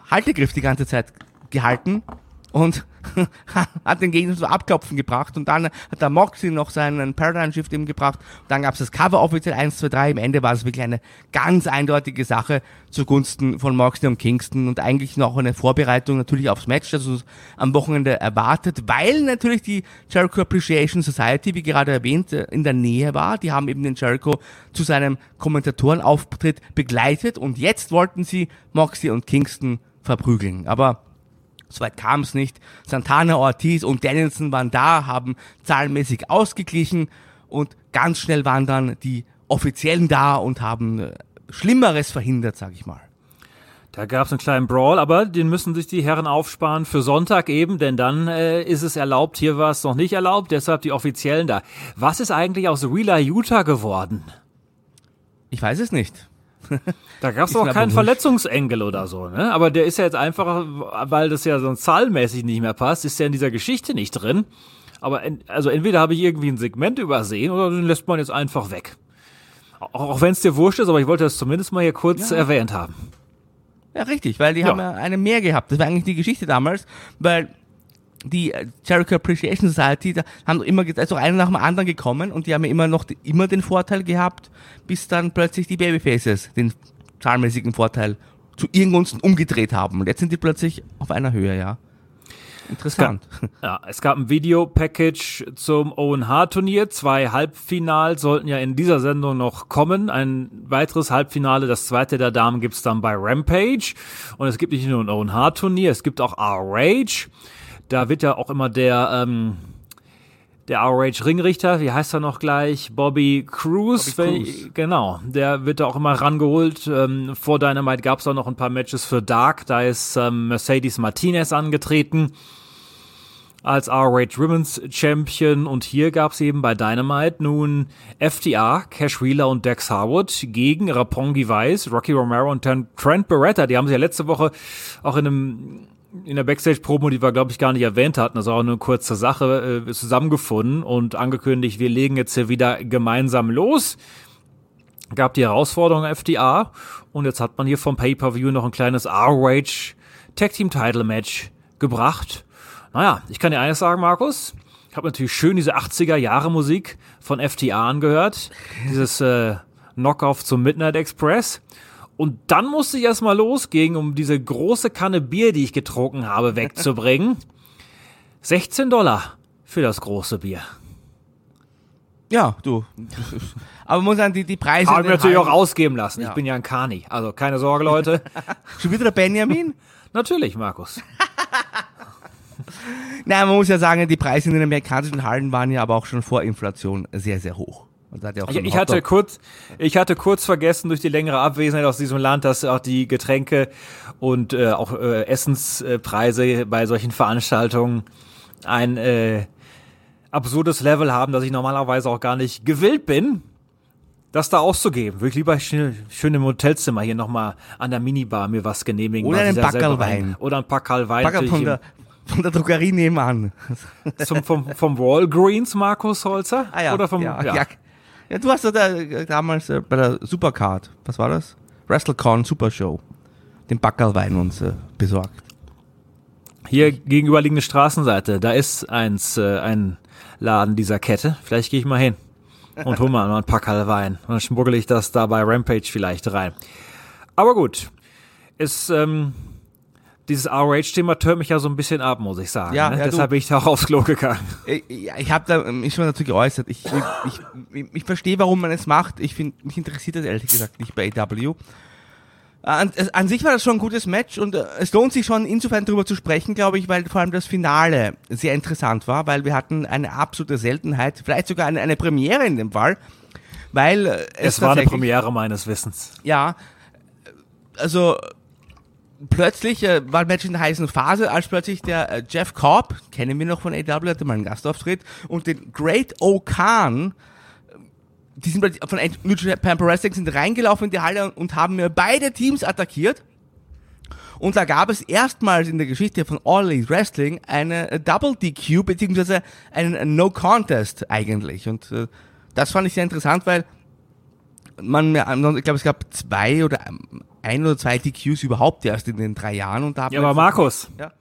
Haltegriff die ganze Zeit gehalten und hat den Gegner zum Abklopfen gebracht und dann hat der Moxley noch seinen Paradigm Shift eben gebracht. Und dann gab es das Cover offiziell 1, 2, 3. Im Ende war es wirklich eine ganz eindeutige Sache zugunsten von Moxley und Kingston und eigentlich noch eine Vorbereitung natürlich aufs Match, das uns am Wochenende erwartet, weil natürlich die Jericho Appreciation Society, wie gerade erwähnt, äh, in der Nähe war. Die haben eben den Jericho zu seinem Kommentatorenauftritt begleitet und jetzt wollten sie Moxley und Kingston verprügeln. Aber Soweit kam es nicht. Santana, Ortiz und Danielson waren da, haben zahlenmäßig ausgeglichen und ganz schnell waren dann die Offiziellen da und haben äh, Schlimmeres verhindert, sag ich mal.
Da gab es einen kleinen Brawl, aber den müssen sich die Herren aufsparen für Sonntag eben, denn dann äh, ist es erlaubt. Hier war es noch nicht erlaubt, deshalb die Offiziellen da. Was ist eigentlich aus Wheeler Utah geworden?
Ich weiß es nicht.
Da gab es auch keinen
wurscht.
Verletzungsengel oder so, ne? Aber der ist ja jetzt einfach, weil das ja so zahlenmäßig nicht mehr passt, ist ja in dieser Geschichte nicht drin. Aber en, also entweder habe ich irgendwie ein Segment übersehen oder den lässt man jetzt einfach weg. Auch, auch wenn es dir wurscht ist, aber ich wollte das zumindest mal hier kurz
Ja.
erwähnt haben.
Ja, richtig, weil die
Ja.
haben ja eine mehr gehabt. Das war eigentlich die Geschichte damals, weil die äh, Jericho Appreciation Society, da haben immer, also einer nach dem anderen gekommen und die haben ja immer noch, immer den Vorteil gehabt, bis dann plötzlich die Babyfaces den zahlenmäßigen Vorteil zu ihren Gunsten umgedreht haben. Und jetzt sind die plötzlich auf einer Höhe, ja. Interessant.
Ja, es gab ein Video-Package zum Owen Hart Turnier. Zwei Halbfinals sollten ja in dieser Sendung noch kommen. Ein weiteres Halbfinale, das zweite der Damen gibt's dann bei Rampage. Und es gibt nicht nur ein Owen Hart Turnier, es gibt auch R-Rage. Da wird ja auch immer der, ähm, der R-Rage Ringrichter, wie heißt er noch gleich? Bobby Cruz.
Bobby
wenn-
Cruz.
Genau, der wird da auch immer rangeholt. Ähm, vor Dynamite gab's auch noch ein paar Matches für Dark. Da ist ähm, Mercedes Martinez angetreten als R-Rage Women's Champion und hier gab's eben bei Dynamite nun FTA, Cash Wheeler und Dex Harwood gegen Rapongi Weiss, Rocky Romero und Trent Beretta. Die haben sie ja letzte Woche auch in einem in der Backstage-Promo, die wir, glaube ich, gar nicht erwähnt hatten, das war auch eine kurze Sache, äh, zusammengefunden und angekündigt, wir legen jetzt hier wieder gemeinsam los. Gab die Herausforderung FDA und jetzt hat man hier vom Pay-Per-View noch ein kleines R-Rage Tag Team Title Match gebracht. Naja, ich kann dir eines sagen, Markus. Ich habe natürlich schön diese 80er Jahre Musik von FTA angehört. Dieses äh, Knockoff zum Midnight Express. Und dann musste ich erstmal losgehen, um diese große Kanne Bier, die ich getrunken habe, wegzubringen. 16 Dollar für das große Bier.
Ja, du. Aber man muss sagen, die, die Preise.
Habe
in
ich
den
natürlich auch ausgeben lassen. Ich
Ja.
bin ja ein Kani. Also keine Sorge, Leute.
Schon wieder der Benjamin?
natürlich, Markus.
Nein, man muss ja sagen, die Preise in den amerikanischen Hallen waren ja aber auch schon vor Inflation sehr, sehr hoch.
Ich,
so ein
ich hatte kurz, ich hatte kurz vergessen durch die längere Abwesenheit aus diesem Land, dass auch die Getränke und äh, auch äh, Essenspreise bei solchen Veranstaltungen ein äh, absurdes Level haben, dass ich normalerweise auch gar nicht gewillt bin, das da auszugeben. Würde ich lieber schön, schön im Hotelzimmer hier nochmal an der Minibar mir was genehmigen.
Oder einen
ich da selber
Packerl
rein-
Wein.
Oder ein Packerl Wein.
Bagger von der, von der Drogerie nebenan.
zum, vom, vom Walgreens, Markus Holzer?
Ah ja,
Oder vom,
ja, ja. ja. Du hast ja da, äh, damals äh, bei der Supercard, was war das? WrestleCon Super Show, den Backerlwein uns äh, besorgt.
Hier gegenüberliegende Straßenseite, da ist eins, äh, ein Laden dieser Kette. Vielleicht gehe ich mal hin und hol mal ein Packerl Wein. Und dann schmuggel ich das da bei Rampage vielleicht rein. Aber gut, es ähm, dieses ROH-Thema tönt mich ja so ein bisschen ab, muss ich sagen.
Ja,
ne?
ja, du-
Deshalb bin ich da auch aufs Klo gegangen.
Ich, ich habe da mich schon dazu geäußert. Ich, ich, ich, ich verstehe, warum man es macht. Ich finde, mich interessiert das ehrlich gesagt nicht bei AW. An, an sich war das schon ein gutes Match und äh, es lohnt sich schon insofern darüber zu sprechen, glaube ich, weil vor allem das Finale sehr interessant war, weil wir hatten eine absolute Seltenheit, vielleicht sogar eine, eine Premiere in dem Fall, weil äh, es,
Es war eine Premiere meines Wissens.
ja, also plötzlich äh, war Match in der heißen Phase, als plötzlich der äh, Jeff Cobb, kennen wir noch von AW, hatte mal einen Gastauftritt, und den Great O'Khan, die sind von New Japan Pro Wrestling sind reingelaufen in die Halle und haben mir beide Teams attackiert. Und da gab es erstmals in der Geschichte von All Elite Wrestling eine äh, Double DQ, beziehungsweise einen äh, No Contest eigentlich. Und äh, das fand ich sehr interessant, weil man, ich glaube, es gab zwei oder ähm, ein oder zwei DQs überhaupt erst in den drei Jahren. Und da
Ja, aber Markus.
Ja.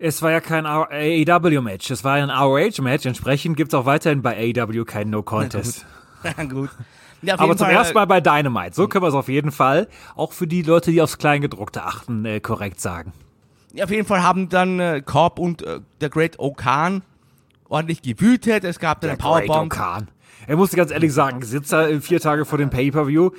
Es war ja kein AEW-Match, es war ein ROH-Match. Entsprechend gibt es auch weiterhin bei AEW keinen No-Contest.
Ja, gut. Ja,
Aber
jeden
zum
Fall,
ersten Mal bei Dynamite. So können wir es auf jeden Fall, auch für die Leute, die aufs Kleingedruckte achten, äh, korrekt sagen.
Ja, auf jeden Fall haben dann äh, Cobb und äh, der Great O'Khan ordentlich gewütet. Es gab dann
Der
eine
Great
Powerbomb.
O'Khan. Er musste ganz ehrlich sagen, ich sitze da vier Tage vor dem Pay-Per-View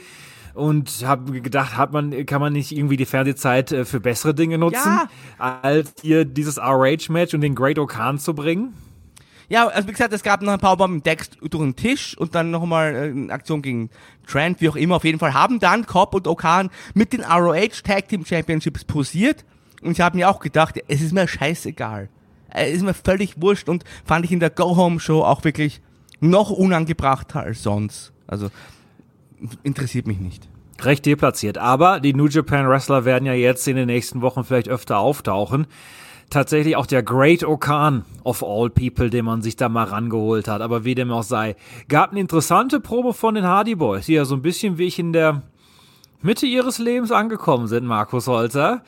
und habe gedacht, hat man, kann man nicht irgendwie die Fernsehzeit äh, für bessere Dinge nutzen, als hier dieses ROH-Match und den Great O'Khan zu bringen?
Ja, also wie gesagt, es gab noch ein Powerbomb mit Dex durch den Tisch und dann nochmal äh, eine Aktion gegen Trent, wie auch immer. Auf jeden Fall haben dann Cobb und O'Khan mit den ROH Tag Team Championships posiert. Und ich habe mir auch gedacht, es ist mir scheißegal. Es ist mir völlig wurscht und fand ich in der Go-Home-Show auch wirklich noch unangebrachter als sonst. Also interessiert mich nicht.
recht deplatziert. Aber die New Japan Wrestler werden ja jetzt in den nächsten Wochen vielleicht öfter auftauchen. Tatsächlich auch der Great Okan of all people, den man sich da mal rangeholt hat. Aber wie dem auch sei, gab eine interessante Probe von den Hardy Boys, die ja so ein bisschen wie ich in der Mitte ihres Lebens angekommen sind, Markus Holzer.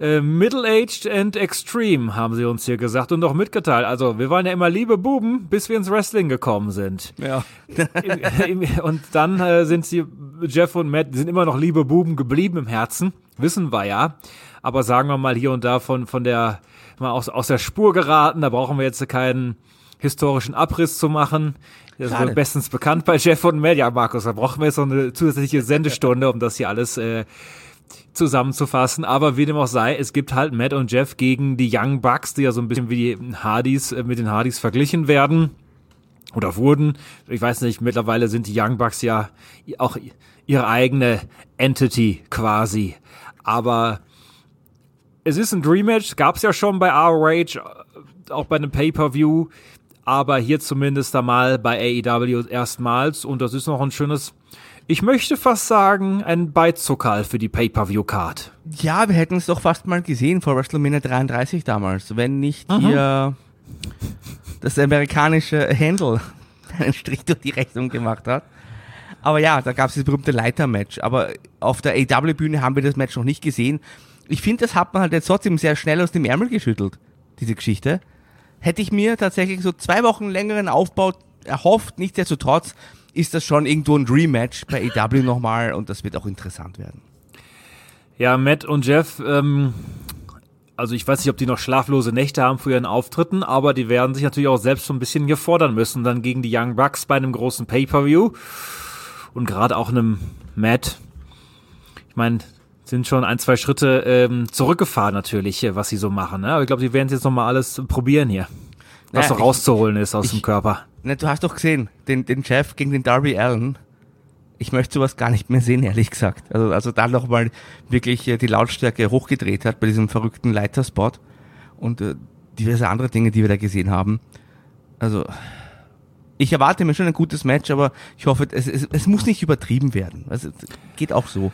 Äh, Middle-aged and extreme, haben sie uns hier gesagt und auch mitgeteilt. Also, wir waren ja immer liebe Buben, bis wir ins Wrestling gekommen sind.
Ja.
Und dann äh, sind sie, Jeff und Matt, sind immer noch liebe Buben geblieben im Herzen, wissen wir ja. Aber sagen wir mal hier und da von, von der, mal aus, aus der Spur geraten, da brauchen wir jetzt keinen historischen Abriss zu machen. Das ist bestens bekannt bei Jeff und Matt. Ja, Markus, da brauchen wir jetzt noch eine zusätzliche Sendestunde, um das hier alles äh, zusammenzufassen. Aber wie dem auch sei, es gibt halt Matt und Jeff gegen die Young Bucks, die ja so ein bisschen wie die Hardys, äh, mit den Hardys verglichen werden oder wurden. Ich weiß nicht, mittlerweile sind die Young Bucks ja auch ihre eigene Entity quasi. Aber es ist ein Dream Match, gab es ja schon bei ROH, äh, auch bei einem Pay-Per-View, aber hier zumindest einmal bei AEW erstmals und das ist noch ein schönes, ich möchte fast sagen, ein Beizzuckerl für die Pay-Per-View-Card.
Ja, wir hätten es doch fast mal gesehen vor WrestleMania 33 damals, wenn nicht
Mhm.
hier das amerikanische Handle einen Strich durch die Rechnung gemacht hat. Aber ja, da gab es das berühmte Leiter-Match. Aber auf der AW-Bühne haben wir das Match noch nicht gesehen. Ich finde, das hat man halt jetzt trotzdem sehr schnell aus dem Ärmel geschüttelt, diese Geschichte. Hätte ich mir tatsächlich so zwei Wochen längeren Aufbau erhofft, nichtsdestotrotz ist das schon irgendwo ein Dream-Match bei AW nochmal und das wird auch interessant werden.
Ja, Matt und Jeff, ähm, also ich weiß nicht, ob die noch schlaflose Nächte haben für ihren Auftritten, aber die werden sich natürlich auch selbst so ein bisschen hier fordern müssen, dann gegen die Young Bucks bei einem großen Pay-Per-View und gerade auch einem Matt. Ich meine, sind schon ein, zwei Schritte ähm, zurückgefahren natürlich, was sie so machen. Ne? Aber ich glaube, die werden jetzt noch mal alles probieren hier, was
Naja,
noch
ich-
rauszuholen ist aus
ich-
dem Körper.
Na, du hast doch gesehen, den, den Chef gegen den Darby Allen. Ich möchte sowas gar nicht mehr sehen, ehrlich gesagt. Also, also da nochmal wirklich äh, die Lautstärke hochgedreht hat bei diesem verrückten Leiterspot und äh, diverse andere Dinge, die wir da gesehen haben. Also, ich erwarte mir schon ein gutes Match, aber ich hoffe, es, es, es muss nicht übertrieben werden. Also, es geht auch so.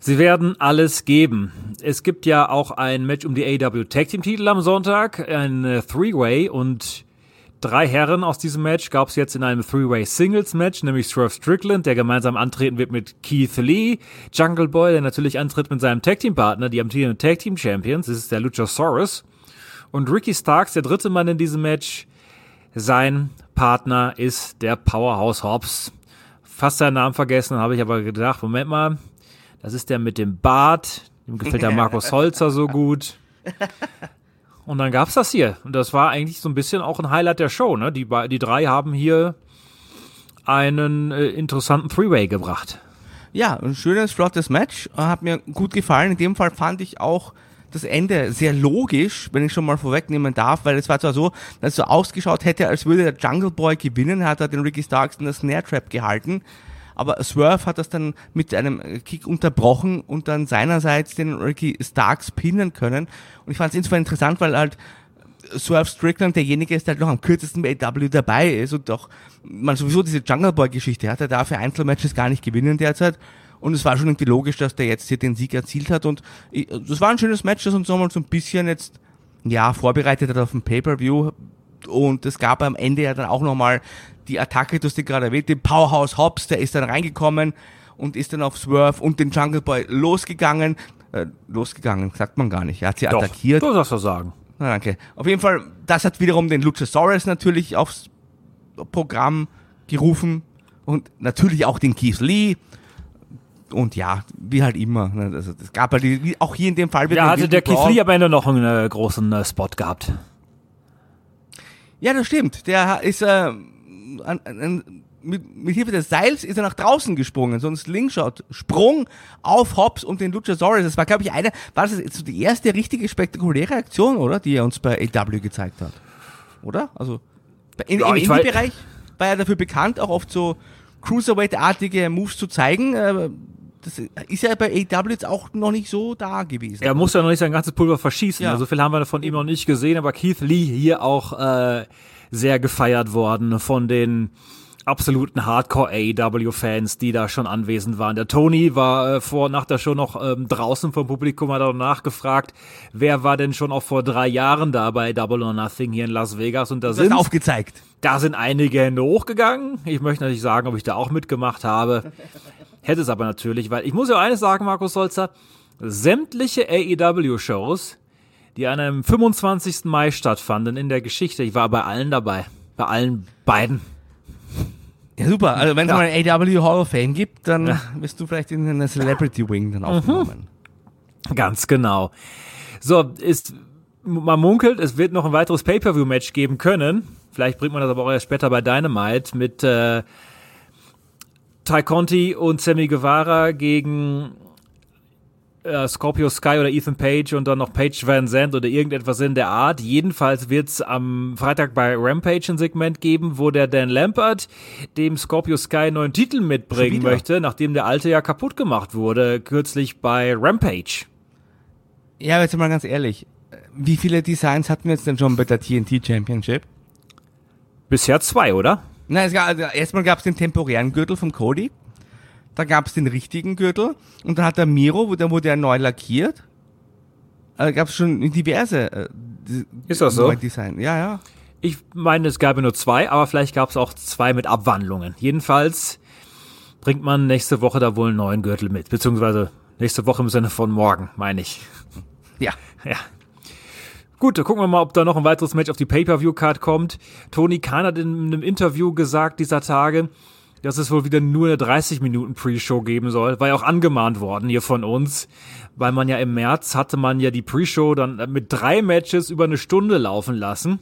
Sie werden alles geben. Es gibt ja auch ein Match um die AW Tag Team Titel am Sonntag, ein äh, Three-Way und drei Herren aus diesem Match gab es jetzt in einem Three-Way Singles Match, nämlich Swerve Strickland, der gemeinsam antreten wird mit Keith Lee, Jungle Boy, der natürlich antritt mit seinem Tag Team Partner, die amtierenden Tag Team Champions, das ist der Luchasaurus und Ricky Starks, der dritte Mann in diesem Match. Sein Partner ist der Powerhouse Hobbs. Fast seinen Namen vergessen, habe ich aber gedacht, Moment mal, das ist der mit dem Bart, Ihm gefällt der Markus Holzer so gut. Und dann gab's das hier. Und das war eigentlich so ein bisschen auch ein Highlight der Show. Ne? Die, die drei haben hier einen äh, interessanten Three-Way gebracht.
Ja, ein schönes, flottes Match. Hat mir gut gefallen. In dem Fall fand ich auch das Ende sehr logisch, wenn ich schon mal vorwegnehmen darf, weil es war zwar so, dass es so ausgeschaut hätte, als würde der Jungle Boy gewinnen, hat er den Ricky Starks in der Snare Trap gehalten. Aber Swerve hat das dann mit einem Kick unterbrochen und dann seinerseits den Ricky Starks pinnen können. Und ich fand es insofern interessant, weil halt Swerve Strickland derjenige ist, der halt noch am kürzesten bei AW dabei ist und doch man sowieso diese Jungle Boy Geschichte hat, er darf für Einzelmatches gar nicht gewinnen derzeit. Und es war schon irgendwie logisch, dass der jetzt hier den Sieg erzielt hat. Und das war ein schönes Match, das uns nochmal so ein bisschen jetzt, ja, vorbereitet hat auf ein Pay-Per-View. Und es gab am Ende ja dann auch nochmal die Attacke, du hast die gerade erwähnt, den Powerhouse Hobbs, der ist dann reingekommen und ist dann auf Swerve und den Jungle Boy losgegangen. Äh, losgegangen, sagt man gar nicht. Er hat sie
Doch,
attackiert.
Du darfst das sagen.
Na, danke. Auf jeden Fall, das hat wiederum den Luchasaurus natürlich aufs Programm gerufen und natürlich auch den Keith Lee. Und ja, wie halt immer. ne, Also, es gab halt, die, auch hier in dem Fall. wieder
Ja,
den
hatte der Keith. Lee am Ende noch einen äh, großen äh, Spot gehabt.
Ja, das stimmt. Der ist, äh, an, an, mit, mit Hilfe des Seils ist er nach draußen gesprungen. So ein Slingshot-Sprung auf Hobbs und den Luchasaurus. Das war, glaube ich, eine, war das jetzt so die erste richtige spektakuläre Aktion, oder? Die er uns bei AW gezeigt hat. Oder? Also, in,
Ja,
im Indie-Bereich war er dafür bekannt, auch oft so Cruiserweight-artige Moves zu zeigen. Äh, das ist ja bei AW jetzt auch noch nicht so da gewesen.
Er muss ja noch nicht sein ganzes Pulver verschießen.
Ja.
Also viel haben wir von ihm noch nicht gesehen, aber Keith Lee hier auch äh, sehr gefeiert worden von den absoluten Hardcore AEW-Fans, die da schon anwesend waren. Der Tony war äh, vor nach der Show noch ähm, draußen vom Publikum, hat auch nachgefragt, wer war denn schon auch vor drei Jahren da bei Double or Nothing hier in Las Vegas und da sind
aufgezeigt.
da sind einige Hände hochgegangen. Ich möchte natürlich sagen, ob ich da auch mitgemacht habe. Hätte es aber natürlich, weil ich muss ja eines sagen, Markus Solzer, sämtliche AEW-Shows, die an einem 25. Mai stattfanden in der Geschichte, ich war bei allen dabei. Bei allen beiden.
Ja, super. Also wenn es
Ja.
mal ein AW Hall of Fame gibt, dann wirst du vielleicht in einer Celebrity Wing
Mhm.
dann aufgenommen.
Ganz genau. So, ist, man munkelt, es wird noch ein weiteres Pay-Per-View-Match geben können. Vielleicht bringt man das aber auch erst später bei Dynamite mit äh, Ty Conti und Sammy Guevara gegen äh, Scorpio Sky oder Ethan Page und dann noch Page Van Zandt oder irgendetwas in der Art. Jedenfalls wird es am Freitag bei Rampage ein Segment geben, wo der Dan Lampert dem Scorpio Sky einen neuen Titel mitbringen möchte, nachdem der alte ja kaputt gemacht wurde, kürzlich bei Rampage.
Ja, aber jetzt mal ganz ehrlich. Wie viele Designs hatten wir jetzt denn schon bei der TNT Championship?
Bisher zwei, oder?
Es gab, also erstmal gab es den temporären Gürtel vom Cody. Dann gab es den richtigen Gürtel. Und dann hat der Miro, wo der wurde er neu lackiert. Also gab es schon diverse äh,
Ist das so?
Design. Ja, ja.
Ich meine, es gab ja nur zwei, aber vielleicht gab es auch zwei mit Abwandlungen. Jedenfalls bringt man nächste Woche da wohl einen neuen Gürtel mit. Beziehungsweise nächste Woche im Sinne von morgen, meine ich.
Ja.
Ja. Gut, dann gucken wir mal, ob da noch ein weiteres Match auf die Pay-Per-View-Card kommt. Tony Khan hat in einem Interview gesagt dieser Tage, dass es wohl wieder nur eine 30 Minuten Pre-Show geben soll. War ja auch angemahnt worden hier von uns, weil man ja im März hatte man ja die Pre-Show dann mit drei Matches über eine Stunde laufen lassen.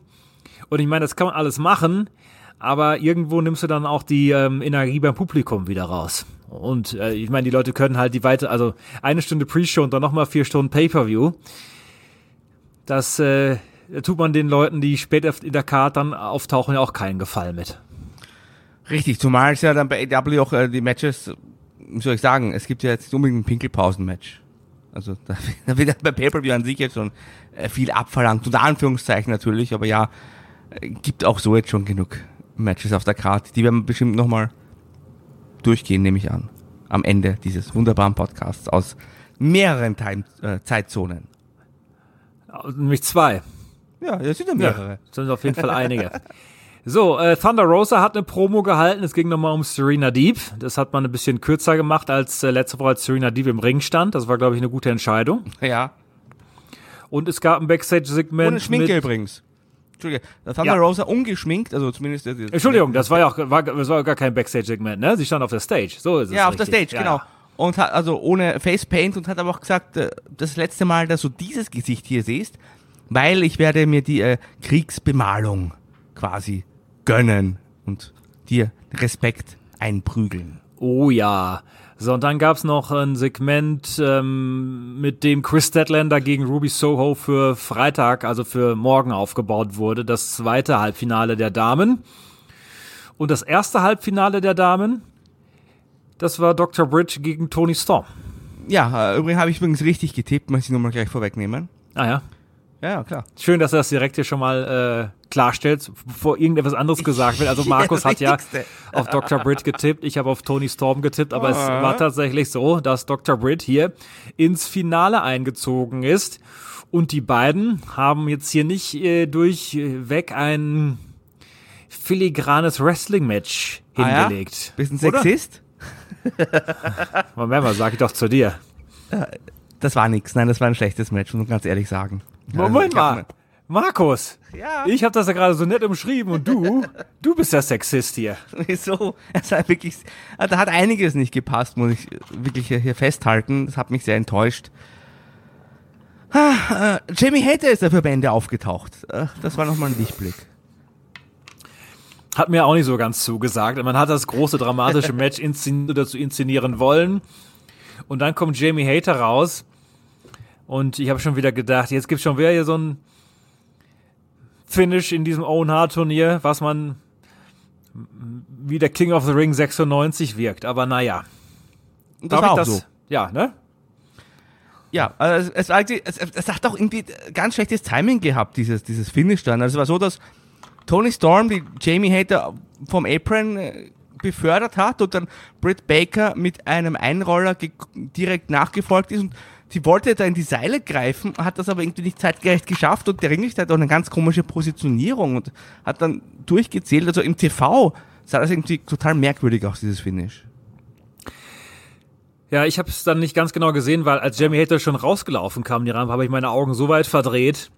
Und ich meine, das kann man alles machen, aber irgendwo nimmst du dann auch die ähm, Energie beim Publikum wieder raus. Und äh, ich meine, die Leute können halt die weite, also eine Stunde Pre-Show und dann nochmal vier Stunden Pay-Per-View. Das äh, tut man den Leuten, die später in der Card dann auftauchen, ja auch keinen Gefallen mit.
Richtig, zumal es ja dann bei AW auch äh, die Matches, wie soll ich sagen, es gibt ja jetzt nicht unbedingt ein Pinkelpausen-Match. Also da, da wird ja bei Pay-Per-View an sich jetzt schon äh, viel abverlangt, unter Anführungszeichen natürlich, aber ja, äh, gibt auch so jetzt schon genug Matches auf der Karte. Die werden wir bestimmt nochmal durchgehen, nehme ich an. Am Ende dieses wunderbaren Podcasts aus mehreren Time, äh, Zeitzonen.
Nämlich zwei.
Ja, das sind ja
Ja,
mehrere.
sind auf jeden Fall einige. So, äh, Thunder Rosa hat eine Promo gehalten. Es ging nochmal um Serena Deep. Das hat man ein bisschen kürzer gemacht als äh, letzte Woche, als Serena Deep im Ring stand. Das war, glaube ich, eine gute Entscheidung.
Ja.
Und es gab ein Backstage-Segment.
Ohne Schminke übrigens. Entschuldige, der Thunder
Ja.
Rosa ungeschminkt, also zumindest.
Entschuldigung, das war ja auch war, das war gar kein Backstage-Segment, ne? Sie stand auf der Stage. So ist es.
Ja, auf der
richtig.
Stage, genau. und hat also ohne Facepaint und hat aber auch gesagt, äh, das letzte Mal, dass du dieses Gesicht hier siehst, weil ich werde mir die äh, Kriegsbemalung quasi gönnen und dir Respekt einprügeln.
Oh ja. So, und dann gab's noch ein Segment, ähm, mit dem Chris Statlander gegen Ruby Soho für Freitag, also für morgen aufgebaut wurde. Das zweite Halbfinale der Damen. Und das erste Halbfinale der Damen, das war Dr. Bridge gegen Tony Storm.
Ja, äh, übrigens habe ich übrigens richtig getippt, muss ich nochmal gleich vorwegnehmen.
Ah ja.
Ja, ja, klar.
Schön, dass er das direkt hier schon mal äh, klarstellt, bevor irgendetwas anderes gesagt wird. Also Markus hat ja auf Dr. Britt getippt, ich habe auf Tony Storm getippt, aber es
Ah.
war tatsächlich so, dass Dr. Britt hier ins Finale eingezogen ist. Und die beiden haben jetzt hier nicht äh, durchweg ein filigranes Wrestling-Match
Ah ja?
hingelegt.
Bist ein? Sexist?
Moment mal, sag ich doch zu dir.
Das war nix. Nein, das war ein schlechtes Match, muss man ganz ehrlich sagen.
Moment mal. Markus,
Ja.
ich habe das ja gerade so nett umschrieben und du, du bist der Sexist hier.
Wieso? Es war wirklich, ah, da hat einiges nicht gepasst, muss ich wirklich hier festhalten. Das hat mich sehr enttäuscht. Ah, äh, Jamie Hater ist dafür am Ende aufgetaucht. Äh, das war nochmal ein Lichtblick.
Hat mir auch nicht so ganz zugesagt. Man hat das große dramatische Match inszeniert oder zu inszenieren wollen. Und dann kommt Jamie Hater raus. Und ich habe schon wieder gedacht, jetzt gibt's schon wieder hier so ein Finish in diesem Owen Hart Turnier, was man wie der King of the Ring 96 wirkt. Aber naja.
Das
Darf
war auch so.
Ja, ne?
Ja, also es, es, es, es hat auch irgendwie ganz schlechtes Timing gehabt, dieses, dieses Finish dann. Also es war so, dass Tony Storm die Jamie Hater vom Apron äh, befördert hat und dann Britt Baker mit einem Einroller direkt nachgefolgt ist und sie wollte da in die Seile greifen, hat das aber irgendwie nicht zeitgerecht geschafft und der Ringrichter hat auch eine ganz komische Positionierung und hat dann durchgezählt. Also im TV sah das irgendwie total merkwürdig aus, dieses Finish.
Ja, ich habe es dann nicht ganz genau gesehen, weil als Jamie Hater schon rausgelaufen kam, die Rampe, habe ich meine Augen so weit verdreht,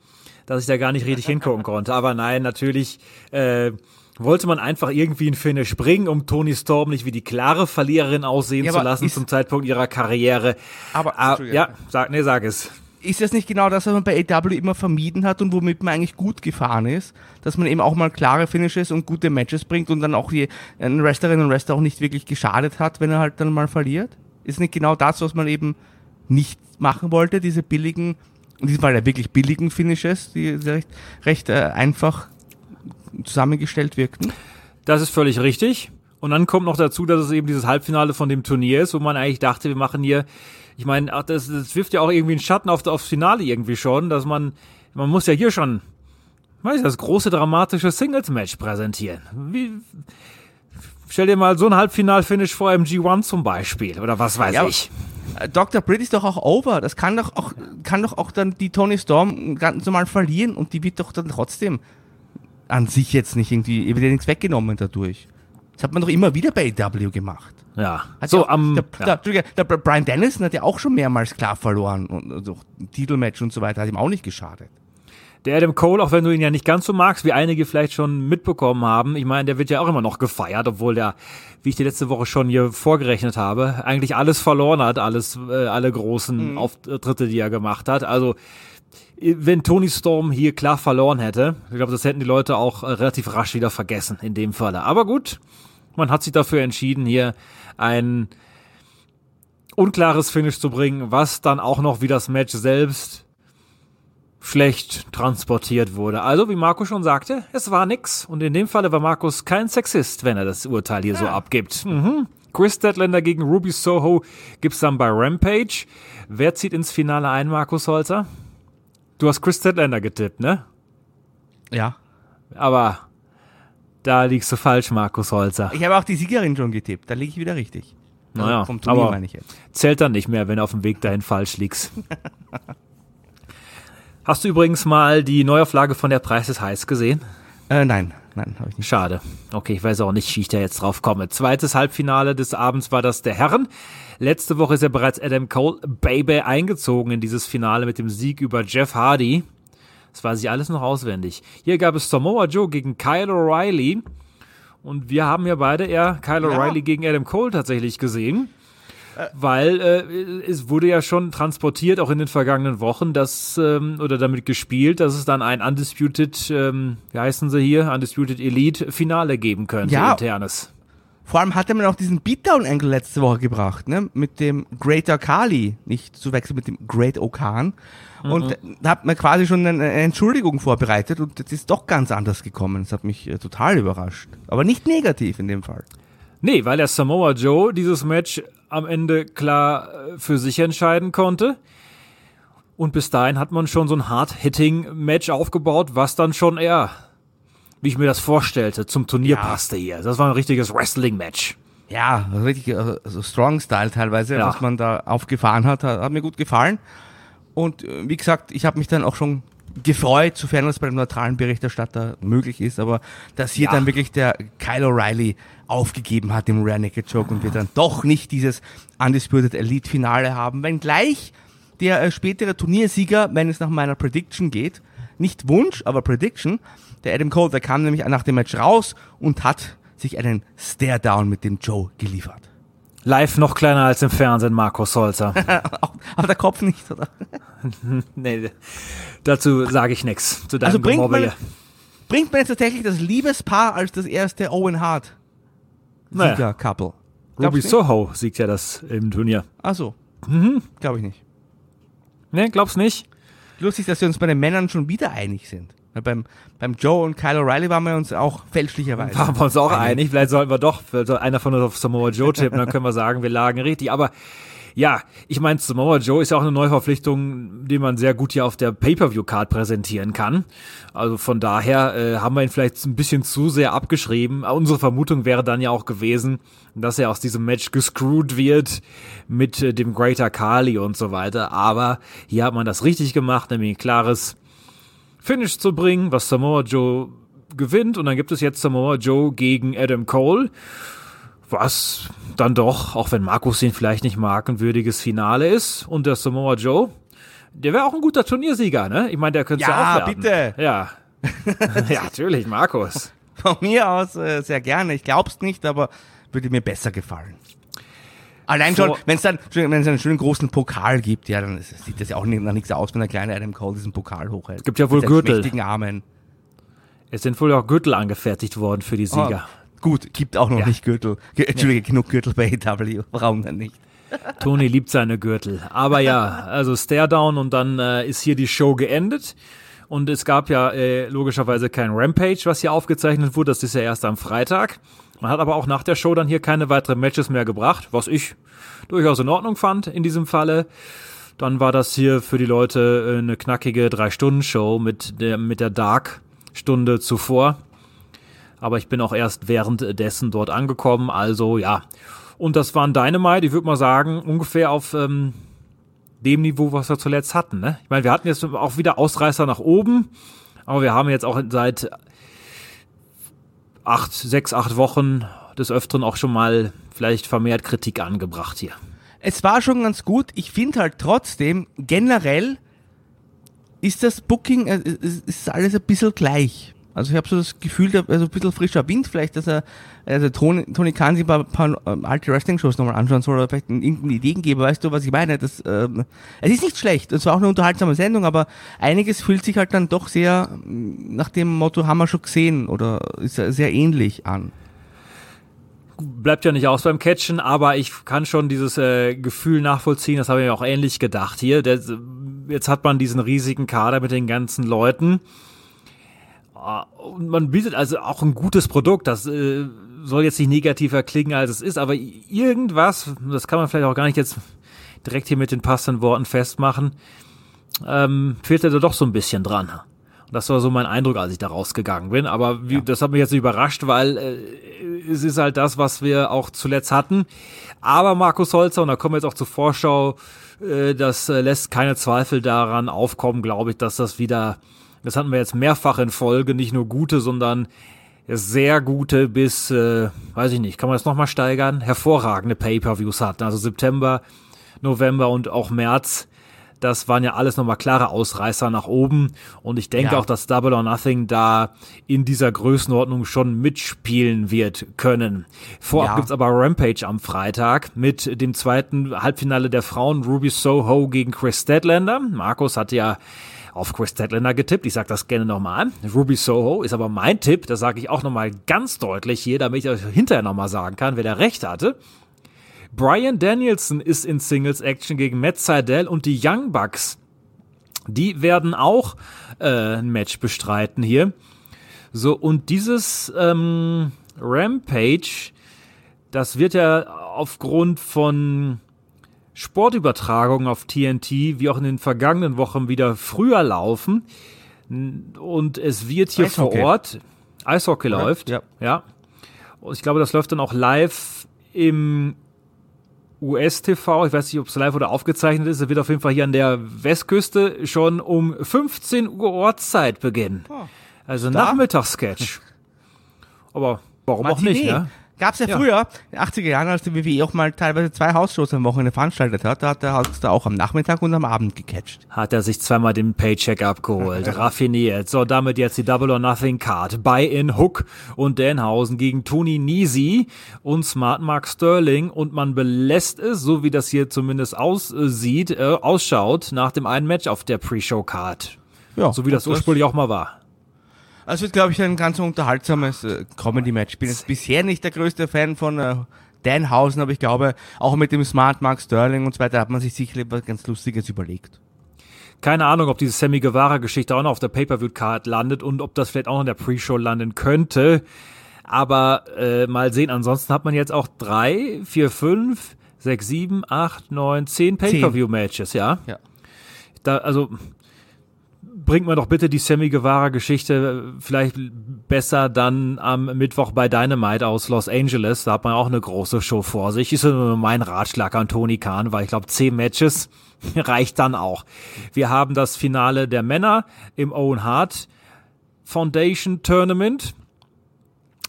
dass ich da gar nicht richtig hingucken konnte. Aber nein, natürlich äh, wollte man einfach irgendwie ein Finish bringen, um Tony Storm nicht wie die klare Verliererin aussehen
Ja,
zu lassen zum Zeitpunkt ihrer Karriere.
Aber,
Ah, ja, sag, nee, sag es.
ist das nicht genau das, was man bei AW immer vermieden hat und womit man eigentlich gut gefahren ist? Dass man eben auch mal klare Finishes und gute Matches bringt und dann auch die einen Wrestlerinnen und Wrestler auch nicht wirklich geschadet hat, wenn er halt dann mal verliert? Ist nicht genau das, was man eben nicht machen wollte, diese billigen, in diesem Fall ja wirklich billigen Finishes, die recht, recht äh, einfach zusammengestellt wirkten?
Das ist völlig richtig. Und dann kommt noch dazu, dass es eben dieses Halbfinale von dem Turnier ist, wo man eigentlich dachte, wir machen hier, ich meine, ach, das, das wirft ja auch irgendwie einen Schatten auf, aufs Finale irgendwie schon, dass man, man muss ja hier schon, weiß ich, das große dramatische Singles-Match präsentieren. Wie, stell dir mal so ein Halbfinal-Finish vor im G1 zum Beispiel, oder was weiß
Ja,
ich.
Äh, Dr. Britt ist doch auch over. Das kann doch auch, kann doch auch dann die Tony Storm ganz normal verlieren und die wird doch dann trotzdem an sich jetzt nicht irgendwie, ihr wird ja nichts weggenommen dadurch. Das hat man doch immer wieder bei AW gemacht.
Ja,
Hat
so
ja auch,
am,
der,
ja.
der, der Brian Dennison hat ja auch schon mehrmals klar verloren und also ein Titelmatch und so weiter hat ihm auch nicht geschadet.
Der Adam Cole, auch wenn du ihn ja nicht ganz so magst, wie einige vielleicht schon mitbekommen haben, ich meine, der wird ja auch immer noch gefeiert, obwohl der, wie ich die letzte Woche schon hier vorgerechnet habe, eigentlich alles verloren hat, alles, äh, alle großen Auftritte, die er gemacht hat. Also, wenn Tony Storm hier klar verloren hätte, ich glaube, das hätten die Leute auch äh, relativ rasch wieder vergessen in dem Falle. Aber gut, man hat sich dafür entschieden, hier ein unklares Finish zu bringen, was dann auch noch wie das Match selbst schlecht transportiert wurde. Also, wie Marco schon sagte, es war nix. Und in dem Falle war Markus kein Sexist, wenn er das Urteil hier so abgibt. Mhm. Chris Statlander gegen Ruby Soho gibt's dann bei Rampage. Wer zieht ins Finale ein, Markus Holzer? Du hast Chris Statlander getippt, ne?
Ja.
Aber da liegst du falsch, Markus Holzer.
Ich habe auch die Siegerin schon getippt, da liege ich wieder richtig.
Naja,
vom Turnier
aber
meine ich jetzt.
zählt dann nicht mehr, wenn du auf dem Weg dahin falsch liegst. Hast du übrigens mal die Neuauflage von der Preis ist heiß gesehen?
Äh, nein, nein, habe ich nicht.
Schade. Okay, ich weiß auch nicht, wie ich da jetzt drauf komme. Zweites Halbfinale des Abends war das der Herren. Letzte Woche ist ja bereits Adam Cole Baby eingezogen in dieses Finale mit dem Sieg über Jeff Hardy. Das weiß ich alles noch auswendig. Hier gab es Samoa Joe gegen Kyle O'Reilly. Und wir haben ja beide eher Kyle
Ja.
O'Reilly gegen Adam Cole tatsächlich gesehen. Weil äh, es wurde ja schon transportiert, auch in den vergangenen Wochen, dass, ähm, oder damit gespielt, dass es dann ein Undisputed, ähm, wie heißen sie hier, Undisputed Elite Finale geben könnte,
Ja.
internes.
Vor allem hatte man auch diesen Beatdown-Angle letzte Woche gebracht, ne? Mit dem Greater Kali, nicht zu wechseln mit dem Great Okan. Und da hat man quasi schon eine, Entschuldigung vorbereitet und das ist doch ganz anders gekommen. Das hat mich äh, total überrascht. Aber nicht negativ in dem Fall.
Nee, weil der Samoa Joe dieses Match am Ende klar äh, für sich entscheiden konnte. Und bis dahin hat man schon so ein Hard-Hitting-Match aufgebaut, was dann schon eher, wie ich mir das vorstellte, zum Turnier
Ja.
passte hier. Das war ein richtiges Wrestling-Match.
Ja, also richtig, also Strong-Style teilweise,
Ja.
was man da aufgefahren hat, hat, hat mir gut gefallen. Und äh, wie gesagt, ich habe mich dann auch schon gefreut, sofern das bei dem neutralen Berichterstatter möglich ist, aber dass hier
Ja.
dann wirklich der Kyle O'Reilly aufgegeben hat im Rare Naked Joke und wir dann doch nicht dieses Undisputed Elite Finale haben, wenngleich der äh, spätere Turniersieger, wenn es nach meiner Prediction geht, nicht Wunsch, aber Prediction, der Adam Cole, der kam nämlich nach dem Match raus und hat sich einen Stare-Down mit dem Joe geliefert.
Live noch kleiner als im Fernsehen, Markus Holzer.
Aber der Kopf nicht, oder?
nee, dazu sage ich nichts. Zu deinem
Also bringt man, bringt man jetzt tatsächlich das Liebespaar als das erste Owen Hart
Naja.
Sieger-Couple?
Ruby Soho siegt ja das im Turnier.
Achso,
Mhm.
glaube ich nicht.
Ne, glaubst nicht?
Lustig, dass wir uns bei den Männern schon wieder einig sind. Beim, beim Joe und Kyle O'Reilly waren wir uns auch fälschlicherweise.
Waren wir uns auch einig. Vielleicht sollten wir doch, einer von uns auf Samoa Joe tippen, dann können wir sagen, wir lagen richtig. Aber ja, ich meine, Samoa Joe ist ja auch eine Neuverpflichtung, die man sehr gut hier auf der Pay-Per-View-Card präsentieren kann. Also von daher äh, haben wir ihn vielleicht ein bisschen zu sehr abgeschrieben. Unsere Vermutung wäre dann ja auch gewesen, dass er aus diesem Match gescrewt wird mit äh, dem Greater Kali und so weiter. Aber hier hat man das richtig gemacht, nämlich ein klares Finish zu bringen, was Samoa Joe gewinnt. Und dann gibt es jetzt Samoa Joe gegen Adam Cole. Was dann doch, auch wenn Markus ihn vielleicht nicht mag, ein würdiges Finale ist. Und der Samoa Joe, der wäre auch ein guter Turniersieger, ne? Ich meine, der könnte ja,
Ja,
auch
bitte.
Ja. ja, natürlich, Markus.
Von mir aus äh, sehr gerne. Ich glaub's nicht, aber würde mir besser gefallen. Allein schon, wenn es dann, wenn es einen schönen großen Pokal gibt, ja, dann ist- sieht das ja auch nicht, nach nichts aus, wenn der kleine Adam Cole diesen Pokal hochhält.
Gibt ja wohl Gürtel.
schmächtigen Armen.
Es sind wohl auch Gürtel angefertigt worden für die Sieger.
Oh, gut, gibt auch noch
Ja.
nicht Gürtel. Ge Entschuldige, genug Gürtel bei AW. Warum denn nicht?
Tony liebt seine Gürtel. Aber ja, also Staredown und dann äh, ist hier die Show geendet. Und es gab ja äh, logischerweise kein Rampage, was hier aufgezeichnet wurde. Das ist ja erst am Freitag. Man hat aber auch nach der Show dann hier keine weiteren Matches mehr gebracht, was ich durchaus in Ordnung fand in diesem Falle. Dann war das hier für die Leute äh, eine knackige Drei-Stunden-Show mit der, mit der Dark-Stunde zuvor. Aber ich bin auch erst währenddessen dort angekommen. Also ja. Und das waren Dynamite, ich würde mal sagen, ungefähr auf ähm, dem Niveau, was wir zuletzt hatten. Ne? Ich meine, wir hatten jetzt auch wieder Ausreißer nach oben, aber wir haben jetzt auch seit acht, sechs, acht Wochen des Öfteren auch schon mal vielleicht vermehrt Kritik angebracht hier.
Es war schon ganz gut. Ich finde halt trotzdem, generell ist das Booking, äh, ist alles ein bisschen gleich. Also ich habe so das Gefühl, da- also ein bisschen frischer Wind, vielleicht, dass er, also Tony, Tony Khan sich ein paar ähm, alte Wrestling-Shows nochmal anschauen soll oder vielleicht irgendeine Ideen geben, weißt du, was ich meine? Das, ähm, es ist nicht schlecht, es war auch eine unterhaltsame Sendung, aber einiges fühlt sich halt dann doch sehr nach dem Motto, haben wir schon gesehen oder ist sehr ähnlich an.
bleibt ja nicht aus beim Catchen, aber ich kann schon dieses äh, Gefühl nachvollziehen, das habe ich mir auch ähnlich gedacht hier. Der, jetzt hat man diesen riesigen Kader mit den ganzen Leuten. Ah, Und man bietet also auch ein gutes Produkt, das äh, soll jetzt nicht negativer klingen, als es ist, aber irgendwas, das kann man vielleicht auch gar nicht jetzt direkt hier mit den passenden Worten festmachen, ähm, fehlt da doch so ein bisschen dran. Und das war so mein Eindruck, als ich da rausgegangen bin. Aber wie, das hat mich jetzt nicht überrascht, weil äh, es ist halt das, was wir auch zuletzt hatten. Aber Markus Holzer, und da kommen wir jetzt auch zur Vorschau, äh, das äh, lässt keine Zweifel daran aufkommen, glaube ich, dass das wieder, das hatten wir jetzt mehrfach in Folge, nicht nur gute, sondern sehr gute bis, äh, weiß ich nicht, kann man das nochmal steigern? Hervorragende Pay-Per-Views hatten. Also September, November und auch März Das waren ja alles nochmal klare Ausreißer nach oben. Und ich denke
Ja.
auch, dass Double or Nothing da in dieser Größenordnung schon mitspielen wird können. Vorab
Ja.
gibt's aber Rampage am Freitag mit dem zweiten Halbfinale der Frauen Ruby Soho gegen Chris Statlander. Markus hatte ja auf Chris Statlander getippt. Ich sage das gerne nochmal. Ruby Soho ist aber mein Tipp. Das sage ich auch nochmal ganz deutlich hier, damit ich euch hinterher nochmal sagen kann, wer der Recht hatte. Brian Danielson ist in Singles Action gegen Matt Seidel und die Young Bucks. Die werden auch äh, ein Match bestreiten hier. So, und dieses ähm, Rampage, das wird ja aufgrund von Sportübertragungen auf TNT, wie auch in den vergangenen Wochen, wieder früher laufen. Und es wird hier
Eishockey.
vor Ort Eishockey läuft.
Ja.
ja. Und ich glaube, das läuft dann auch live im US-TV. Ich weiß nicht, ob es live oder aufgezeichnet ist. Es wird auf jeden Fall hier an der Westküste schon um 15 Uhr Ortszeit beginnen. Also
da?
Nachmittagssketch. Aber warum auch nicht, ne?
Gab's ja,
Ja.
früher, in den 80er Jahren, als die WWE auch mal teilweise zwei Hausshows am Wochenende veranstaltet hat, da hat er hat's da auch am Nachmittag und am Abend gecatcht.
Hat er sich zweimal den Paycheck abgeholt. Raffiniert. So, damit jetzt die Double or Nothing Card. Buy-in Hook und Danhausen gegen Tony Nisi und Smart Mark Sterling. Und man belässt es, so wie das hier zumindest aussieht, äh, ausschaut, nach dem einen Match auf der Pre-Show-Card.
Ja,
So wie das
das-
ursprünglich auch mal war.
Also wird, glaube ich, ein ganz unterhaltsames äh, Comedy-Match. Ich bin jetzt bisher nicht der größte Fan von äh, Danhausen, aber ich glaube, auch mit dem Smart Mark Sterling und so weiter hat man sich sicherlich was ganz Lustiges überlegt.
Keine Ahnung, ob diese Sammy Guevara-Geschichte auch noch auf der Pay-Per-View-Card landet und ob das vielleicht auch noch in der Pre-Show landen könnte. Aber äh, mal sehen, ansonsten hat man jetzt auch drei, vier, fünf, sechs, sieben, acht, neun, zehn Pay-Per-View-Matches, ja?
Ja.
Da, also bringt mir doch bitte die Sammy Guevara-Geschichte vielleicht besser dann am Mittwoch bei Dynamite aus Los Angeles. Da hat man auch eine große Show vor sich. Ist nur mein Ratschlag an Tony Khan, weil ich glaube, zehn Matches reicht dann auch. Wir haben das Finale der Männer im Owen Hart Foundation Tournament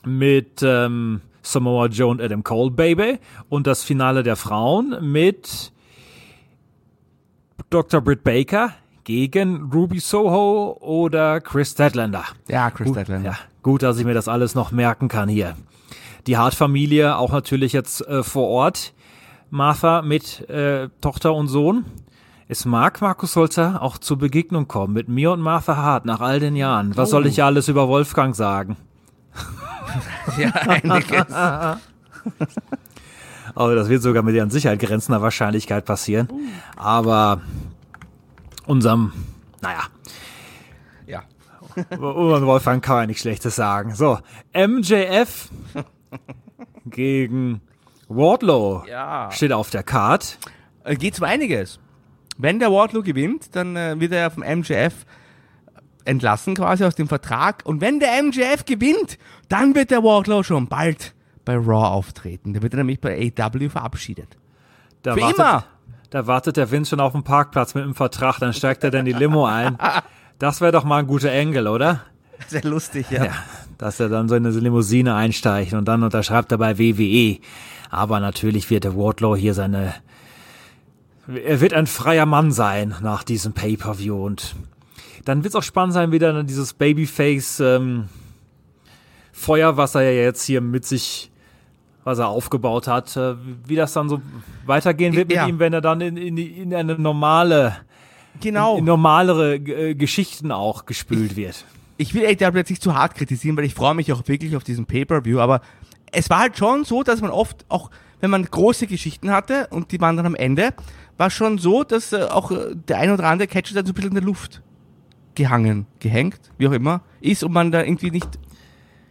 mit ähm, Samoa Joe und Adam Cole, Baby. Und das Finale der Frauen mit Dr. Britt Baker gegen Ruby Soho oder Chris Statlander.
Ja, Chris
Gut,
Statlander.
Ja, gut, dass ich mir das alles noch merken kann hier. Die Hart-Familie auch natürlich jetzt äh, vor Ort. Martha mit äh, Tochter und Sohn. Es mag Markus Holzer auch zur Begegnung kommen mit mir und Martha Hart nach all den Jahren. Was soll
Oh.
ich ja alles über Wolfgang sagen?
Ja, einiges.
Aber das wird sogar mit an Sicherheit grenzender Wahrscheinlichkeit passieren. Aber unserem, naja,
ja.
über Wolfgang kann man nichts Schlechtes sagen. So, MJF gegen Wardlow
Ja.
steht auf der Card.
Äh, Geht um einiges. Wenn der Wardlow gewinnt, dann äh, wird er vom MJF entlassen quasi aus dem Vertrag. Und wenn der MJF gewinnt, dann wird der Wardlow schon bald bei Raw auftreten. Der wird dann nämlich bei AW verabschiedet.
Da
Für
wartet,
immer.
Da wartet der Vince schon auf dem Parkplatz mit dem Vertrag, dann steigt er dann die Limo ein. Das wäre doch mal ein guter Engel, oder?
Sehr lustig, ja.
Ja, dass er dann so in eine Limousine einsteigt und dann unterschreibt er bei WWE. Aber natürlich wird der Wardlow hier seine, er wird ein freier Mann sein nach diesem Pay-Per-View und dann wird es auch spannend sein, wie dann dieses Babyface ähm, Feuer, was er ja jetzt hier mit sich, was er aufgebaut hat, äh, wie das dann so weitergehen wird mit
Ja.
ihm, wenn er dann in, in, in eine normale,
Genau.
in normalere äh, Geschichten auch gespült wird.
ich will AW jetzt nicht zu hart kritisieren, weil ich freue mich auch wirklich auf diesen Pay-Per-View, aber es war halt schon so, dass man oft auch, wenn man große Geschichten hatte und die waren dann am Ende, war schon so, dass äh, auch der ein oder andere Catch dann so ein bisschen in der Luft gehangen, gehängt, wie auch immer, ist und man da irgendwie nicht,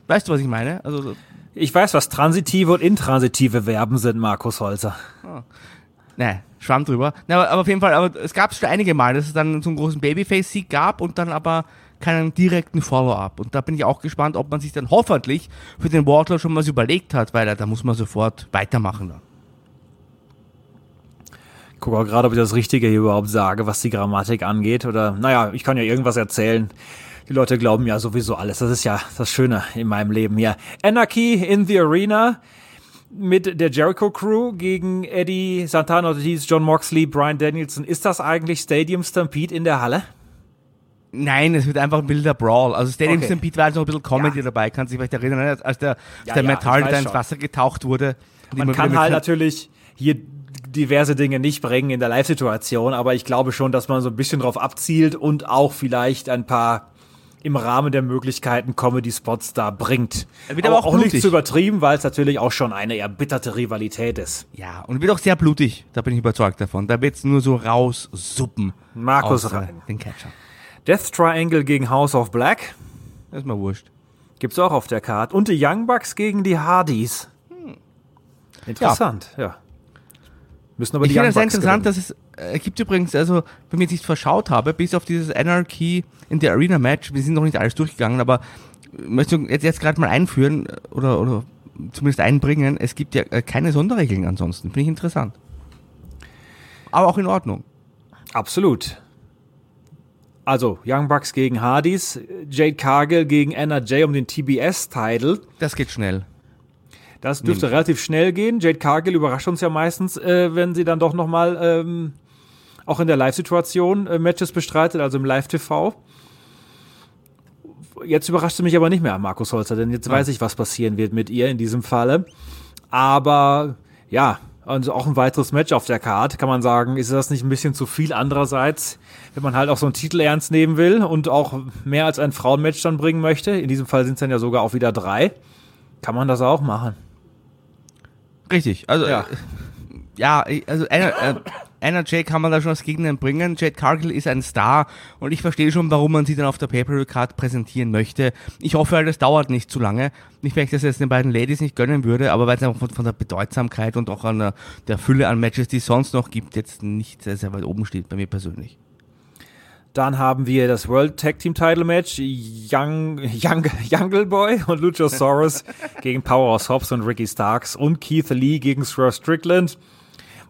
weißt du, was ich meine? Also, so-
Ich weiß, was transitive und intransitive Verben sind, Markus Holzer.
ne, schwamm drüber. Na, aber, auf jeden Fall, aber es gab schon einige Mal, dass es dann so einen großen Babyface-Sieg gab und dann aber keinen direkten Follow-up. Und da bin ich auch gespannt, ob man sich dann hoffentlich für den Wardlow schon was überlegt hat, weil da muss man sofort weitermachen dann.
Guck auch gerade, ob ich das Richtige hier überhaupt sage, was die Grammatik angeht. Oder, naja, ich kann ja irgendwas erzählen. Die Leute glauben ja sowieso alles. Das ist ja das Schöne in meinem Leben hier. Anarchy in the Arena. mit der Jericho Crew gegen Eddie Santana Ortiz, John Moxley, Brian Danielson. Ist das eigentlich Stadium Stampede in der Halle?
Nein, es wird einfach ein wilder Brawl. Also Stadium
Okay.
Stampede war also noch ein bisschen Comedy
Ja.
dabei, kannst du dich vielleicht erinnern, als- als der,
Ja,
der
ja,
Matt Hardy da ins. Wasser getaucht wurde.
Man kann halt natürlich hier diverse Dinge nicht bringen in der Live-Situation, aber ich glaube schon, dass man so ein bisschen drauf abzielt und auch vielleicht ein paar im Rahmen der Möglichkeiten Comedy-Spots da bringt.
Wird aber auch
auch nicht zu übertrieben, weil es natürlich auch schon eine erbitterte Rivalität ist.
Ja, und wird auch sehr blutig, da bin ich überzeugt davon. Da wird's nur so raussuppen.
Markus
äh,
rein.
Den Catcher.
Death Triangle gegen House of Black
Das ist mir wurscht.
gibt's auch auf der Karte. Und die Young Bucks gegen die Hardys. Interessant, ja. Müssen aber
ich
die
finde
Young
es sehr
Bucks
interessant,
gewinnen.
dass es äh, gibt übrigens, also wenn ich jetzt nicht verschaut habe, bis auf dieses Anarchy in the Arena Match, wir sind noch nicht alles durchgegangen, aber äh, möchte ich jetzt, jetzt gerade mal einführen äh, oder, oder zumindest einbringen, es gibt ja äh, keine Sonderregeln ansonsten. Finde ich interessant. Aber auch in Ordnung.
Absolut. Also, Young Bucks gegen Hardys, Jade Cargill gegen Anna Jay um den TBS-Title.
Das geht schnell.
Das dürfte relativ schnell gehen. Jade Cargill überrascht uns ja meistens, äh, wenn sie dann doch nochmal ähm, auch in der Live-Situation äh, Matches bestreitet, also im Live-TV. Jetzt überrascht sie mich aber nicht mehr, Markus Holzer, denn jetzt weiß ich, was passieren wird mit ihr in diesem Falle. Aber ja, also auch ein weiteres Match auf der Card, kann man sagen, ist das nicht ein bisschen zu viel andererseits, wenn man halt auch so einen Titel ernst nehmen will und auch mehr als ein Frauenmatch dann bringen möchte. In diesem Fall sind es dann ja sogar auch wieder drei. Kann man das auch machen.
Richtig. Also
Ja.
äh, ja, also Anna, äh, Jay kann man da schon als Gegnerin bringen. Jade Cargill ist ein Star und ich verstehe schon, warum man sie dann auf der Pay-Per-View-Card präsentieren möchte. Ich hoffe halt, das dauert nicht zu lange. Nicht, weil ich das jetzt den beiden Ladies nicht gönnen würde, aber weil es einfach von, von der Bedeutsamkeit und auch an der, der Fülle an Matches, die es sonst noch gibt, jetzt nicht sehr, sehr weit oben steht bei mir persönlich.
Dann haben wir das World Tag Team Title Match. Young, Young, Jungle Boy und Luchasaurus gegen Powerhouse Hobbs und Ricky Starks und Keith Lee gegen Swerve Strickland.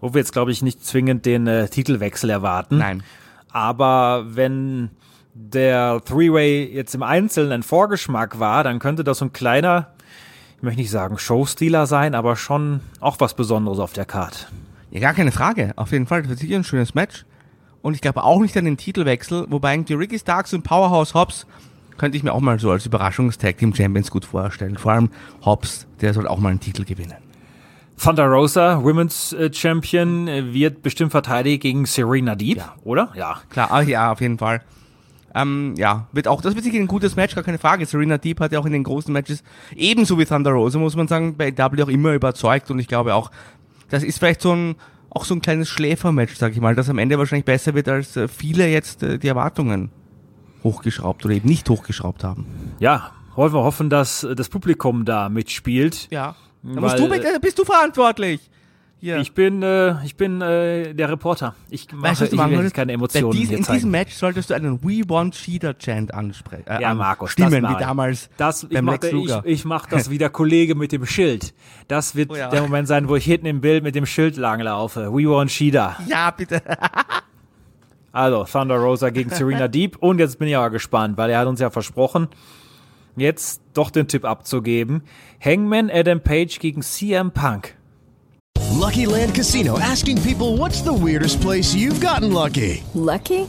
Wo wir jetzt, glaube ich, nicht zwingend den äh, Titelwechsel erwarten.
Nein.
Aber wenn der Three-Way jetzt im Einzelnen ein Vorgeschmack war, dann könnte das so ein kleiner, ich möchte nicht sagen Showstealer sein, aber schon auch was Besonderes auf der Card.
Ja, gar keine Frage. Auf jeden Fall. Das wird sicher ein schönes Match. Und ich glaube auch nicht an den Titelwechsel, wobei irgendwie Ricky Starks und Powerhouse Hobbs könnte ich mir auch mal so als Überraschungstag Team Champions gut vorstellen. Vor allem Hobbs, der soll auch mal einen Titel gewinnen.
Thunder Rosa, Women's äh, Champion, äh, wird bestimmt verteidigt gegen Serena Deep, oder? Ja.
Klar, ah, ja, auf jeden Fall. Ähm, ja, wird auch, das wird sicher ein gutes Match, gar keine Frage. Serena Deep hat ja auch in den großen Matches, ebenso wie Thunder Rosa, muss man sagen, bei W auch immer überzeugt und ich glaube auch, das ist vielleicht so ein, auch so ein kleines Schläfermatch, sag ich mal, das am Ende wahrscheinlich besser wird, als äh, viele jetzt die Erwartungen hochgeschraubt oder eben nicht hochgeschraubt haben.
Ja, wollen wir hoffen, dass das Publikum da mitspielt.
Ja. Da musst du,
äh,
bist du verantwortlich. Hier.
Ich bin, äh, ich bin äh, der Reporter. Ich mache
Weißt du,
ich
machen solltest?
keine Emotionen hier
in
zeigen.
diesem Match solltest du einen We Want Cheater Chant ansprechen. Äh,
ja, Markus,
Stimmen,
das
wie
ich.
damals
Das, ich
beim
mach,
Lex
ich,
Luger.
ich mach das wie der Kollege mit dem Schild. Das wird
Oh ja.
der Moment sein, wo ich hinten im Bild mit dem Schild langlaufe. We want Shida.
ja, bitte.
Also, Thunder Rosa gegen Serena Deep. Und jetzt bin ich aber gespannt, weil er hat uns ja versprochen, jetzt doch den Tipp abzugeben. Hangman Adam Page gegen CM Punk.
Lucky Land Casino asking people what's the weirdest place you've gotten lucky?
Lucky?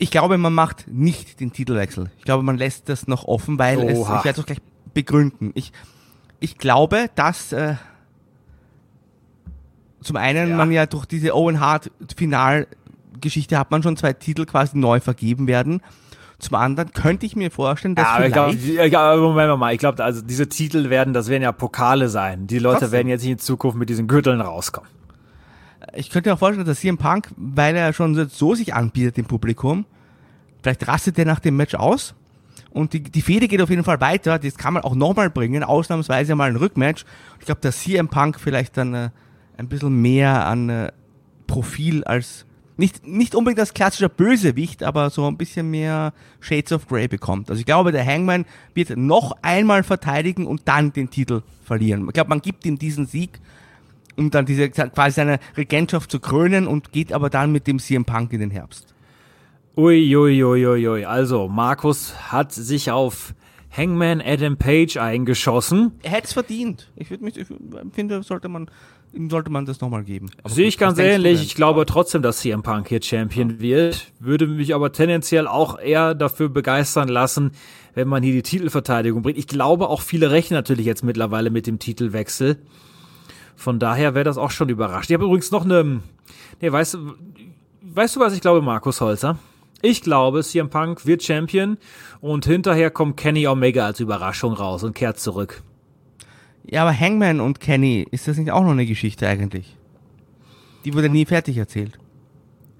Ich glaube, man macht nicht den Titelwechsel. Ich glaube, man lässt das noch offen, weil es, ich werde es auch gleich begründen. Ich, ich glaube, dass äh, zum einen
Ja.
man ja durch diese Owen Hart Finalgeschichte hat man schon zwei Titel quasi neu vergeben werden. Zum anderen könnte ich mir vorstellen, dass
Ja, aber ich
vielleicht
glaube, ja, aber Moment mal, ich glaube, also diese Titel werden, das werden ja Pokale sein. Die Leute
Trotzdem.
werden jetzt nicht in Zukunft mit diesen Gürteln rauskommen.
Ich könnte mir auch vorstellen, dass CM Punk, weil er schon so sich anbietet dem Publikum, vielleicht rastet er nach dem Match aus und die, die Fehde geht auf jeden Fall weiter. Das kann man auch nochmal bringen, ausnahmsweise mal ein Rückmatch. Ich glaube, dass CM Punk vielleicht dann äh, ein bisschen mehr an äh, Profil als nicht, nicht unbedingt als klassischer Bösewicht, aber so ein bisschen mehr Shades of Grey bekommt. Also ich glaube, der Hangman wird noch einmal verteidigen und dann den Titel verlieren. Ich glaube, man gibt ihm diesen Sieg, um dann diese quasi seine Regentschaft zu krönen und geht aber dann mit dem CM Punk in den Herbst.
Uiuiuiui. Ui, ui, ui. Also, Markus hat sich auf Hangman Adam Page eingeschossen.
Er hätte es verdient. Ich, würd mich, ich finde, sollte man, ihm sollte man das nochmal geben.
Sehe ich ganz ähnlich. Ich glaube trotzdem, dass CM Punk hier Champion wird. Würde mich aber tendenziell auch eher dafür begeistern lassen, wenn man hier die Titelverteidigung bringt. Ich glaube auch viele rechnen natürlich jetzt mittlerweile mit dem Titelwechsel. Von daher wäre das auch schon überrascht. Ich habe übrigens noch eine, nee, weißt du, weißt du, was ich glaube, Markus Holzer? Ich glaube, CM Punk wird Champion und hinterher kommt Kenny Omega als Überraschung raus und kehrt zurück.
Ja, aber Hangman und Kenny, ist das nicht auch noch eine Geschichte eigentlich? Die wurde nie fertig erzählt.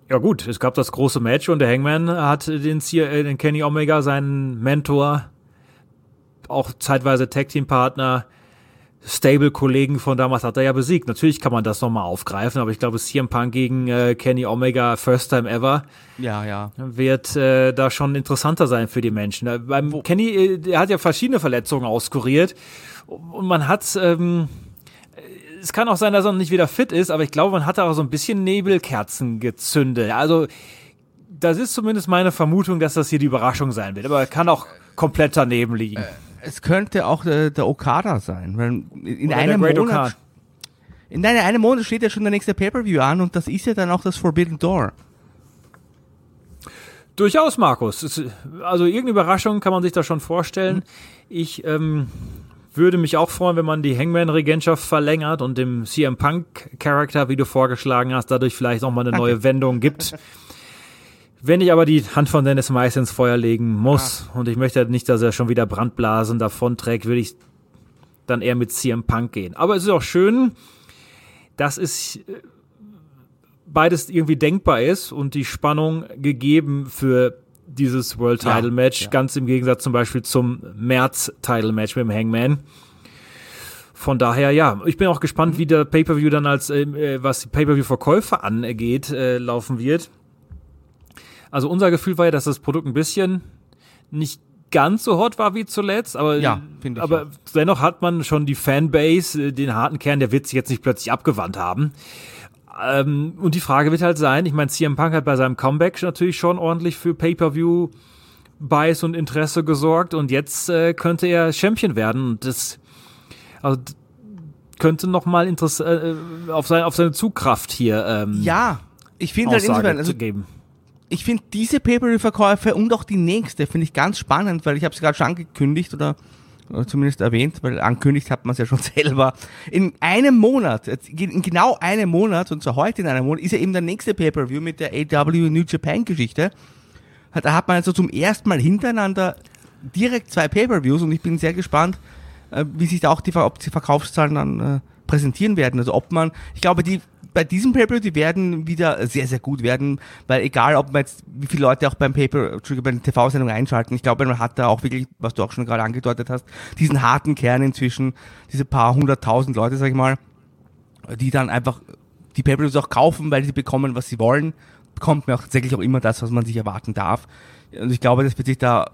Ja gut, es gab das große Match und der Hangman hat den, äh, den Kenny Omega, seinen Mentor, auch zeitweise Tag Team Partner, Stable-Kollegen von damals hat er ja besiegt. Natürlich kann man das nochmal aufgreifen, aber ich glaube, CM Punk gegen äh, Kenny Omega, first time ever,
ja, ja.
wird äh, da schon interessanter sein für die Menschen. Äh, beim Wo Kenny, äh, der hat ja verschiedene Verletzungen auskuriert und man hat, ähm, es kann auch sein, dass er noch nicht wieder fit ist, aber ich glaube, man hat auch so ein bisschen Nebelkerzen gezündet. Also, das ist zumindest meine Vermutung, dass das hier die Überraschung sein wird, aber kann auch komplett daneben liegen. Äh
es könnte auch der, der Okada sein, weil in einem Monat in einem Monat steht ja schon der nächste Pay-per-View an und das ist ja dann auch das Forbidden Door.
Durchaus, Markus. Also irgendeine Überraschung kann man sich da schon vorstellen. Mhm. Ich ähm, würde mich auch freuen, wenn man die Hangman-Regentschaft verlängert und dem CM Punk-Charakter, wie du vorgeschlagen hast, dadurch vielleicht nochmal eine Danke. neue Wendung gibt. Wenn ich aber die Hand von Dennis Mais ins Feuer legen muss ah. und ich möchte nicht, dass er schon wieder Brandblasen davonträgt, würde ich dann eher mit CM Punk gehen. Aber es ist auch schön, dass es äh, beides irgendwie denkbar ist und die Spannung gegeben für dieses World Title Match, ja, ja. ganz im Gegensatz zum Beispiel zum März Title Match mit dem Hangman. Von daher, ja, ich bin auch gespannt, mhm. wie der Pay-Per-View dann als, ähm, äh, was die Pay-Per-View-Verkäufe angeht, äh, laufen wird. Also unser Gefühl war ja, dass das Produkt ein bisschen nicht ganz so hot war wie zuletzt, aber,
ja, ich
aber ja. dennoch hat man schon die Fanbase, äh, den harten Kern, der sich jetzt nicht plötzlich abgewandt haben. Ähm, und die Frage wird halt sein, ich meine, CM Punk hat bei seinem Comeback natürlich schon ordentlich für Pay-Per-View Bias und Interesse gesorgt und jetzt äh, könnte er Champion werden und das also könnte noch mal Interesse äh, auf, sein, auf seine Zugkraft hier ähm,
ja ich finde halt insofern also, geben ich finde diese Pay-Per-View-Verkäufe und auch die nächste finde ich ganz spannend, weil ich habe es gerade schon angekündigt oder, oder, zumindest erwähnt, weil angekündigt hat man es ja schon selber. In einem Monat, in genau einem Monat, und zwar heute in einem Monat, ist ja eben der nächste Pay-Per-View mit der AW New Japan-Geschichte. Da hat man also zum ersten Mal hintereinander direkt zwei Pay-Per-Views und ich bin sehr gespannt, äh, wie sich da auch die, ob die Verkaufszahlen dann äh, präsentieren werden. Also ob man, ich glaube, die bei diesem Paper, die werden wieder sehr, sehr gut werden, weil egal, ob man jetzt, wie viele Leute auch beim Paper, bei den TV-Sendungen einschalten, ich glaube, man hat da auch wirklich, was du auch schon gerade angedeutet hast, diesen harten Kern inzwischen, diese paar hunderttausend Leute, sag ich mal, die dann einfach die Paper auch kaufen, weil sie bekommen, was sie wollen, bekommt man auch tatsächlich auch immer das, was man sich erwarten darf. Und ich glaube, das wird sich da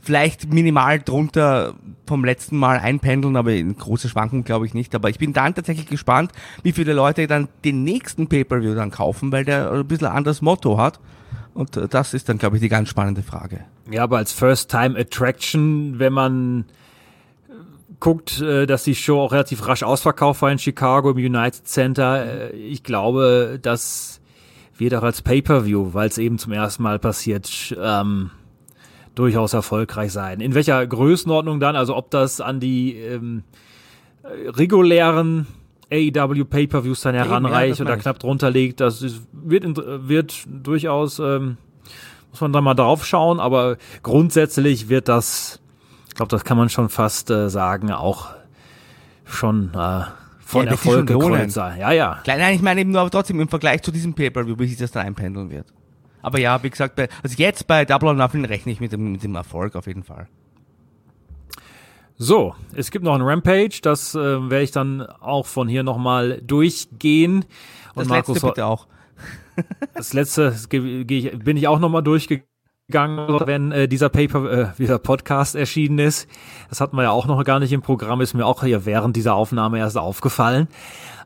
vielleicht minimal drunter vom letzten Mal einpendeln, aber in große Schwankungen glaube ich nicht. Aber ich bin dann tatsächlich gespannt, wie viele Leute dann den nächsten Pay-Per-View dann kaufen, weil der ein bisschen anderes Motto hat. Und das ist dann, glaube ich, die ganz spannende Frage.
Ja, aber als First-Time-Attraction, wenn man guckt, äh, dass die Show auch relativ rasch ausverkauft war in Chicago im United Center, äh, ich glaube, das wird auch als Pay-Per-View, weil es eben zum ersten Mal passiert, ähm, durchaus erfolgreich sein. In welcher Größenordnung dann? Also ob das an die ähm, regulären AEW Pay-per-Views dann heranreicht ja, oder knapp drunter liegt, das ist, wird, wird durchaus, ähm, muss man da mal drauf schauen, aber grundsätzlich wird das, ich glaube, das kann man schon fast äh, sagen, auch schon äh, von ja, Erfolg gekrönt sein. Ja, ja.
Nein, ich meine eben nur aber trotzdem im Vergleich zu diesem Pay-per-View, wie sich das dann einpendeln wird. Aber ja, wie gesagt, bei, also jetzt bei Double or Nothing rechne ich mit dem, mit dem Erfolg auf jeden Fall.
So, es gibt noch ein Rampage, das äh, werde ich dann auch von hier nochmal durchgehen.
Und das Markus letzte bitte auch.
das letzte das ich, bin ich auch nochmal durchgegangen, wenn äh, dieser Paper, äh, dieser Podcast erschienen ist. Das hatten wir ja auch noch gar nicht im Programm, ist mir auch hier während dieser Aufnahme erst aufgefallen.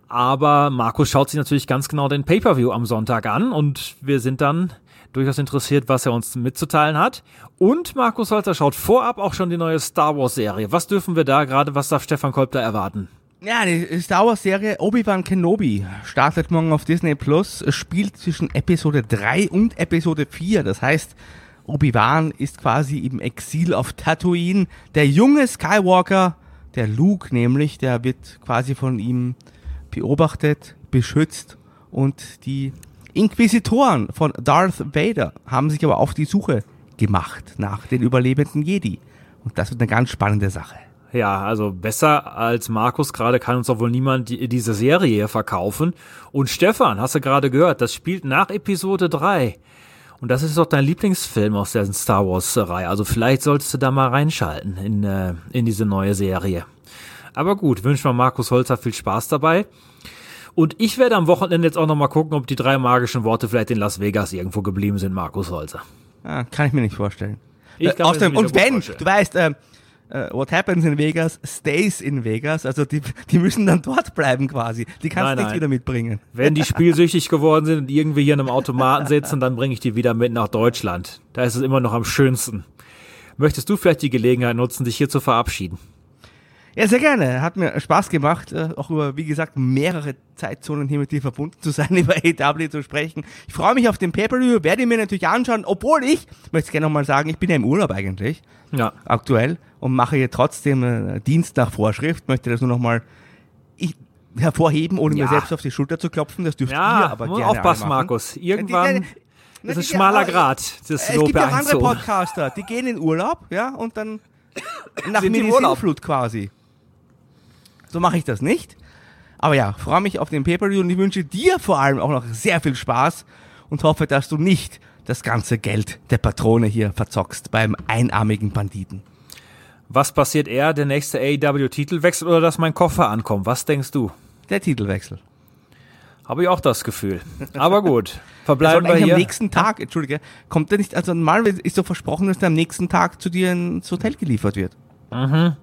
Aber Markus schaut sich natürlich ganz genau den Pay-per-View am Sonntag an und wir sind dann durchaus interessiert, was er uns mitzuteilen hat. Und Markus Holzer schaut vorab auch schon die neue Star Wars Serie. Was dürfen wir da gerade, was darf Stefan Kolb da erwarten?
Ja, die Star Wars Serie Obi-Wan Kenobi startet morgen auf Disney Plus, spielt zwischen Episode 3 und Episode 4. Das heißt, Obi-Wan ist quasi im Exil auf Tatooine. Der junge Skywalker, der Luke nämlich, der wird quasi von ihm beobachtet, beschützt und die Inquisitoren von Darth Vader haben sich aber auf die Suche gemacht nach den überlebenden Jedi. Und das wird eine ganz spannende Sache.
Ja, also besser als Markus gerade kann uns doch wohl niemand die, diese Serie hier verkaufen. Und Stefan, hast du gerade gehört, das spielt nach Episode 3. Und das ist doch dein Lieblingsfilm aus der Star Wars-Reihe. Also vielleicht solltest du da mal reinschalten in, äh, in diese neue Serie. Aber gut, wünschen wir Markus Holzer viel Spaß dabei. Und ich werde am Wochenende jetzt auch nochmal gucken, ob die drei magischen Worte vielleicht in Las Vegas irgendwo geblieben sind, Markus Holzer.
Ah, kann ich mir nicht vorstellen.
Ich
äh,
kann
aus
mir
dem,
das
und wenn,
vorstellen.
du weißt, äh, äh, what happens in Vegas stays in Vegas. Also die, die müssen dann dort bleiben quasi. Die kannst
Nein,
du nicht
nein.
wieder mitbringen.
Wenn die spielsüchtig geworden sind und irgendwie hier in einem Automaten sitzen, dann bringe ich die wieder mit nach Deutschland. Da ist es immer noch am schönsten. Möchtest du vielleicht die Gelegenheit nutzen, dich hier zu verabschieden?
Ja, sehr gerne. Hat mir Spaß gemacht, äh, auch über, wie gesagt, mehrere Zeitzonen hier mit dir verbunden zu sein, über AW zu sprechen. Ich freue mich auf den Pay-Per-View, werde mir natürlich anschauen, obwohl ich, möchte ich gerne nochmal sagen, ich bin ja im Urlaub eigentlich,
Ja.
aktuell, und mache hier trotzdem äh, Dienst nach Vorschrift, möchte das nur nochmal hervorheben, ohne
Ja.
mir selbst auf die Schulter zu klopfen. Das dürft
Ja,
ihr aber gerne
aufpassen. Markus. Irgendwann
Die- die-
ist ein schmaler Grad, das
Es
Lob
gibt ja auch andere. Podcaster, die gehen in Urlaub, ja, und dann nach? Sinnflut quasi. So mache ich das nicht. Aber ja, freue mich auf den Pay-Per-View und ich wünsche dir vor allem auch noch sehr viel Spaß und hoffe, dass du nicht das ganze Geld der Patrone hier verzockst beim einarmigen Banditen.
Was passiert eher, der nächste AEW-Titelwechsel oder dass mein Koffer ankommt? Was denkst du?
Der Titelwechsel.
Habe ich auch das Gefühl. Aber gut, verbleiben wir
eigentlich am
hier.
nächsten Tag, entschuldige, kommt der nicht, also normalerweise ist so versprochen, dass der am nächsten Tag zu dir ins Hotel geliefert wird.
Mhm.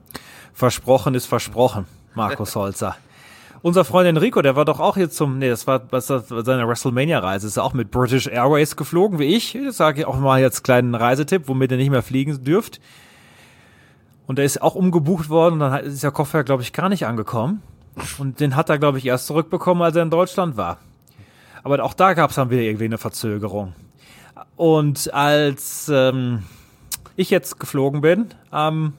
Versprochen ist versprochen, Markus Holzer. Unser Freund Enrico, der war doch auch jetzt zum, nee, das war, was das seine WrestleMania-Reise, ist auch mit British Airways geflogen, wie ich. Das sage ich auch mal jetzt kleinen Reisetipp, womit ihr nicht mehr fliegen dürft. Und der ist auch umgebucht worden, dann ist der Koffer, glaube ich, gar nicht angekommen. Und den hat er, glaube ich, erst zurückbekommen, als er in Deutschland war. Aber auch da gab es dann wieder irgendwie eine Verzögerung. Und als ähm, ich jetzt geflogen bin, am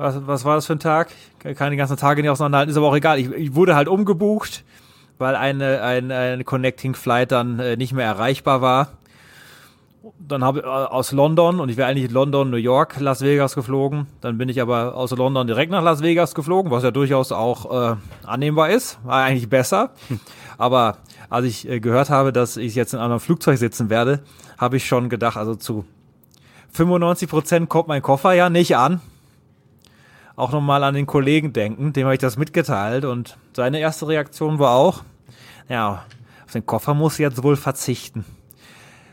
was, was war das für ein Tag? Ich kann die ganzen Tage nicht auseinanderhalten, ist aber auch egal. Ich, ich wurde halt umgebucht, weil eine, eine, eine Connecting Flight dann äh, nicht mehr erreichbar war. Dann habe ich äh, aus London und ich wäre eigentlich London, New York, Las Vegas geflogen. Dann bin ich aber aus London direkt nach Las Vegas geflogen, was ja durchaus auch äh, annehmbar ist. War eigentlich besser. Aber als ich äh, gehört habe, dass ich jetzt in einem Flugzeug sitzen werde, habe ich schon gedacht, also zu 95 Prozent kommt mein Koffer ja nicht an auch nochmal an den Kollegen denken, dem habe ich das mitgeteilt und seine erste Reaktion war auch, ja, auf den Koffer muss ich jetzt wohl verzichten.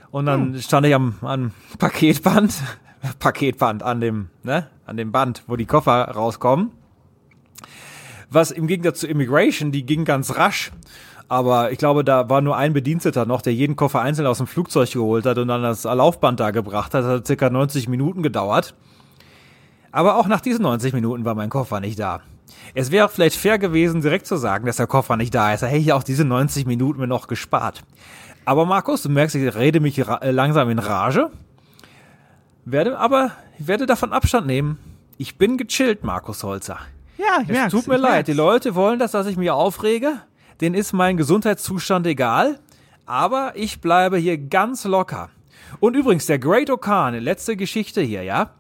Und dann stand ich am, am Paketband, Paketband an dem, ne, an dem Band, wo die Koffer rauskommen. Was im Gegensatz zu Immigration, die ging ganz rasch. Aber ich glaube, da war nur ein Bediensteter noch, der jeden Koffer einzeln aus dem Flugzeug geholt hat und dann das Laufband da gebracht hat. Das hat circa 90 Minuten gedauert. Aber auch nach diesen 90 Minuten war mein Koffer nicht da. Es wäre vielleicht fair gewesen, direkt zu sagen, dass der Koffer nicht da ist. Da hätte ich auch diese 90 Minuten mir noch gespart. Aber Markus, du merkst, ich rede mich äh, langsam in Rage. Werde, aber ich werde davon Abstand nehmen. Ich bin gechillt, Markus Holzer.
Ja, ich
Es
merk's,
tut mir leid.
merk's.
Die Leute wollen das, dass ich mich aufrege. Denen ist mein Gesundheitszustand egal. Aber ich bleibe hier ganz locker. Und übrigens, der Great Okan, letzte Geschichte hier, ja.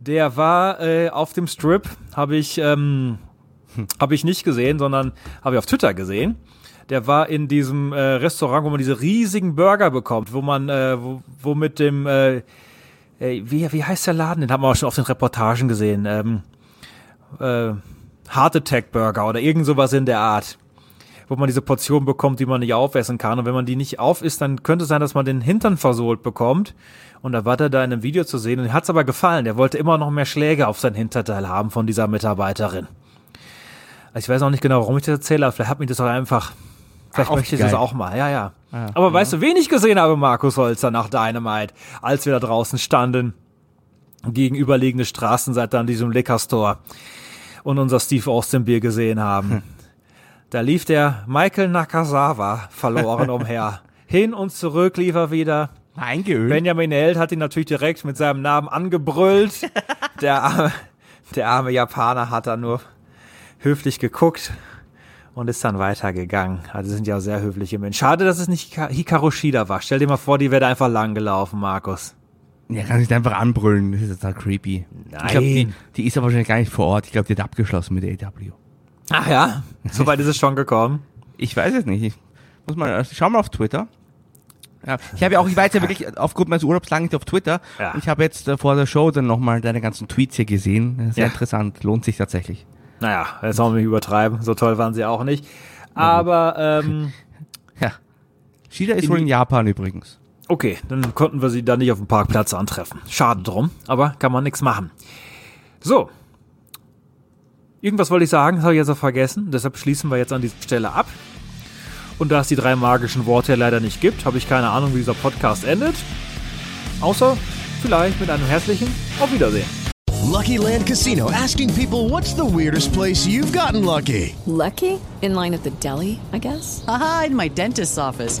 Der war äh, auf dem Strip, habe ich, ähm, habe ich nicht gesehen, sondern habe ich auf Twitter gesehen. Der war in diesem äh, Restaurant, wo man diese riesigen Burger bekommt, wo man, äh, wo, wo mit dem, äh, wie, wie heißt der Laden? Den haben wir auch schon auf den Reportagen gesehen. Ähm, äh, Heart Attack Burger oder irgend sowas in der Art. Wo man diese Portion bekommt, die man nicht aufessen kann. Und wenn man die nicht aufisst, dann könnte es sein, dass man den Hintern versohlt bekommt. Und da war der da in einem Video zu sehen und hat es aber gefallen. Der wollte immer noch mehr Schläge auf sein Hinterteil haben von dieser Mitarbeiterin. Also ich weiß auch nicht genau, warum ich das erzähle, aber vielleicht hat mich das auch einfach, vielleicht
Ach,
möchte ich das
geil.
auch mal, ja, ja.
Ja.
aber weißt du, wen ich gesehen habe, Markus Holzer, nach Dynamite, als wir da draußen standen, gegenüberliegende Straßenseite an diesem Liquor Store und unser Steve Austin Bier gesehen haben. Da lief der Michael Nakazawa verloren umher. Hin und zurück lief er wieder.
Eingeölt.
Benjamin Held hat ihn natürlich direkt mit seinem Namen angebrüllt. Der arme, der arme Japaner hat da nur höflich geguckt und ist dann weitergegangen. Also sind ja sehr höfliche Menschen. Schade, dass es nicht Hika- Hikaru Shida war. Stell dir mal vor, die wäre da einfach lang gelaufen, Markus.
Ja, kann sich einfach anbrüllen. Das ist total creepy.
Nein.
Ich glaub, die, die ist ja wahrscheinlich gar nicht vor Ort. Ich glaube, die hat abgeschlossen mit der AW.
Ach ja, so weit ist es schon gekommen.
Ich weiß es nicht. Ich muss mal, also schau mal auf Twitter. Ja, ich habe ja auch, ich war jetzt ja wirklich aufgrund meines Urlaubs lange nicht auf Twitter.
Ja.
Ich habe jetzt äh, vor der Show dann nochmal deine ganzen Tweets hier gesehen. Sehr
Ja.
interessant. Lohnt sich tatsächlich.
Naja, jetzt sollen wir nicht übertreiben. So toll waren sie auch nicht. Aber, ähm,
Ja. Shida ist
In
wohl in Japan übrigens.
okay, dann konnten wir sie da nicht auf dem Parkplatz antreffen. Schade drum, aber kann man nichts machen. So. Irgendwas wollte ich sagen, das habe ich jetzt auch vergessen. Deshalb schließen wir jetzt an dieser Stelle ab. Und da es die drei magischen Worte ja leider nicht gibt, habe ich keine Ahnung, wie dieser Podcast endet. Außer vielleicht mit einem herzlichen Auf Wiedersehen.
Lucky Land Casino asking people what's the weirdest place you've gotten lucky?
Lucky? In line at the deli, I guess?
Haha, in my dentist's office.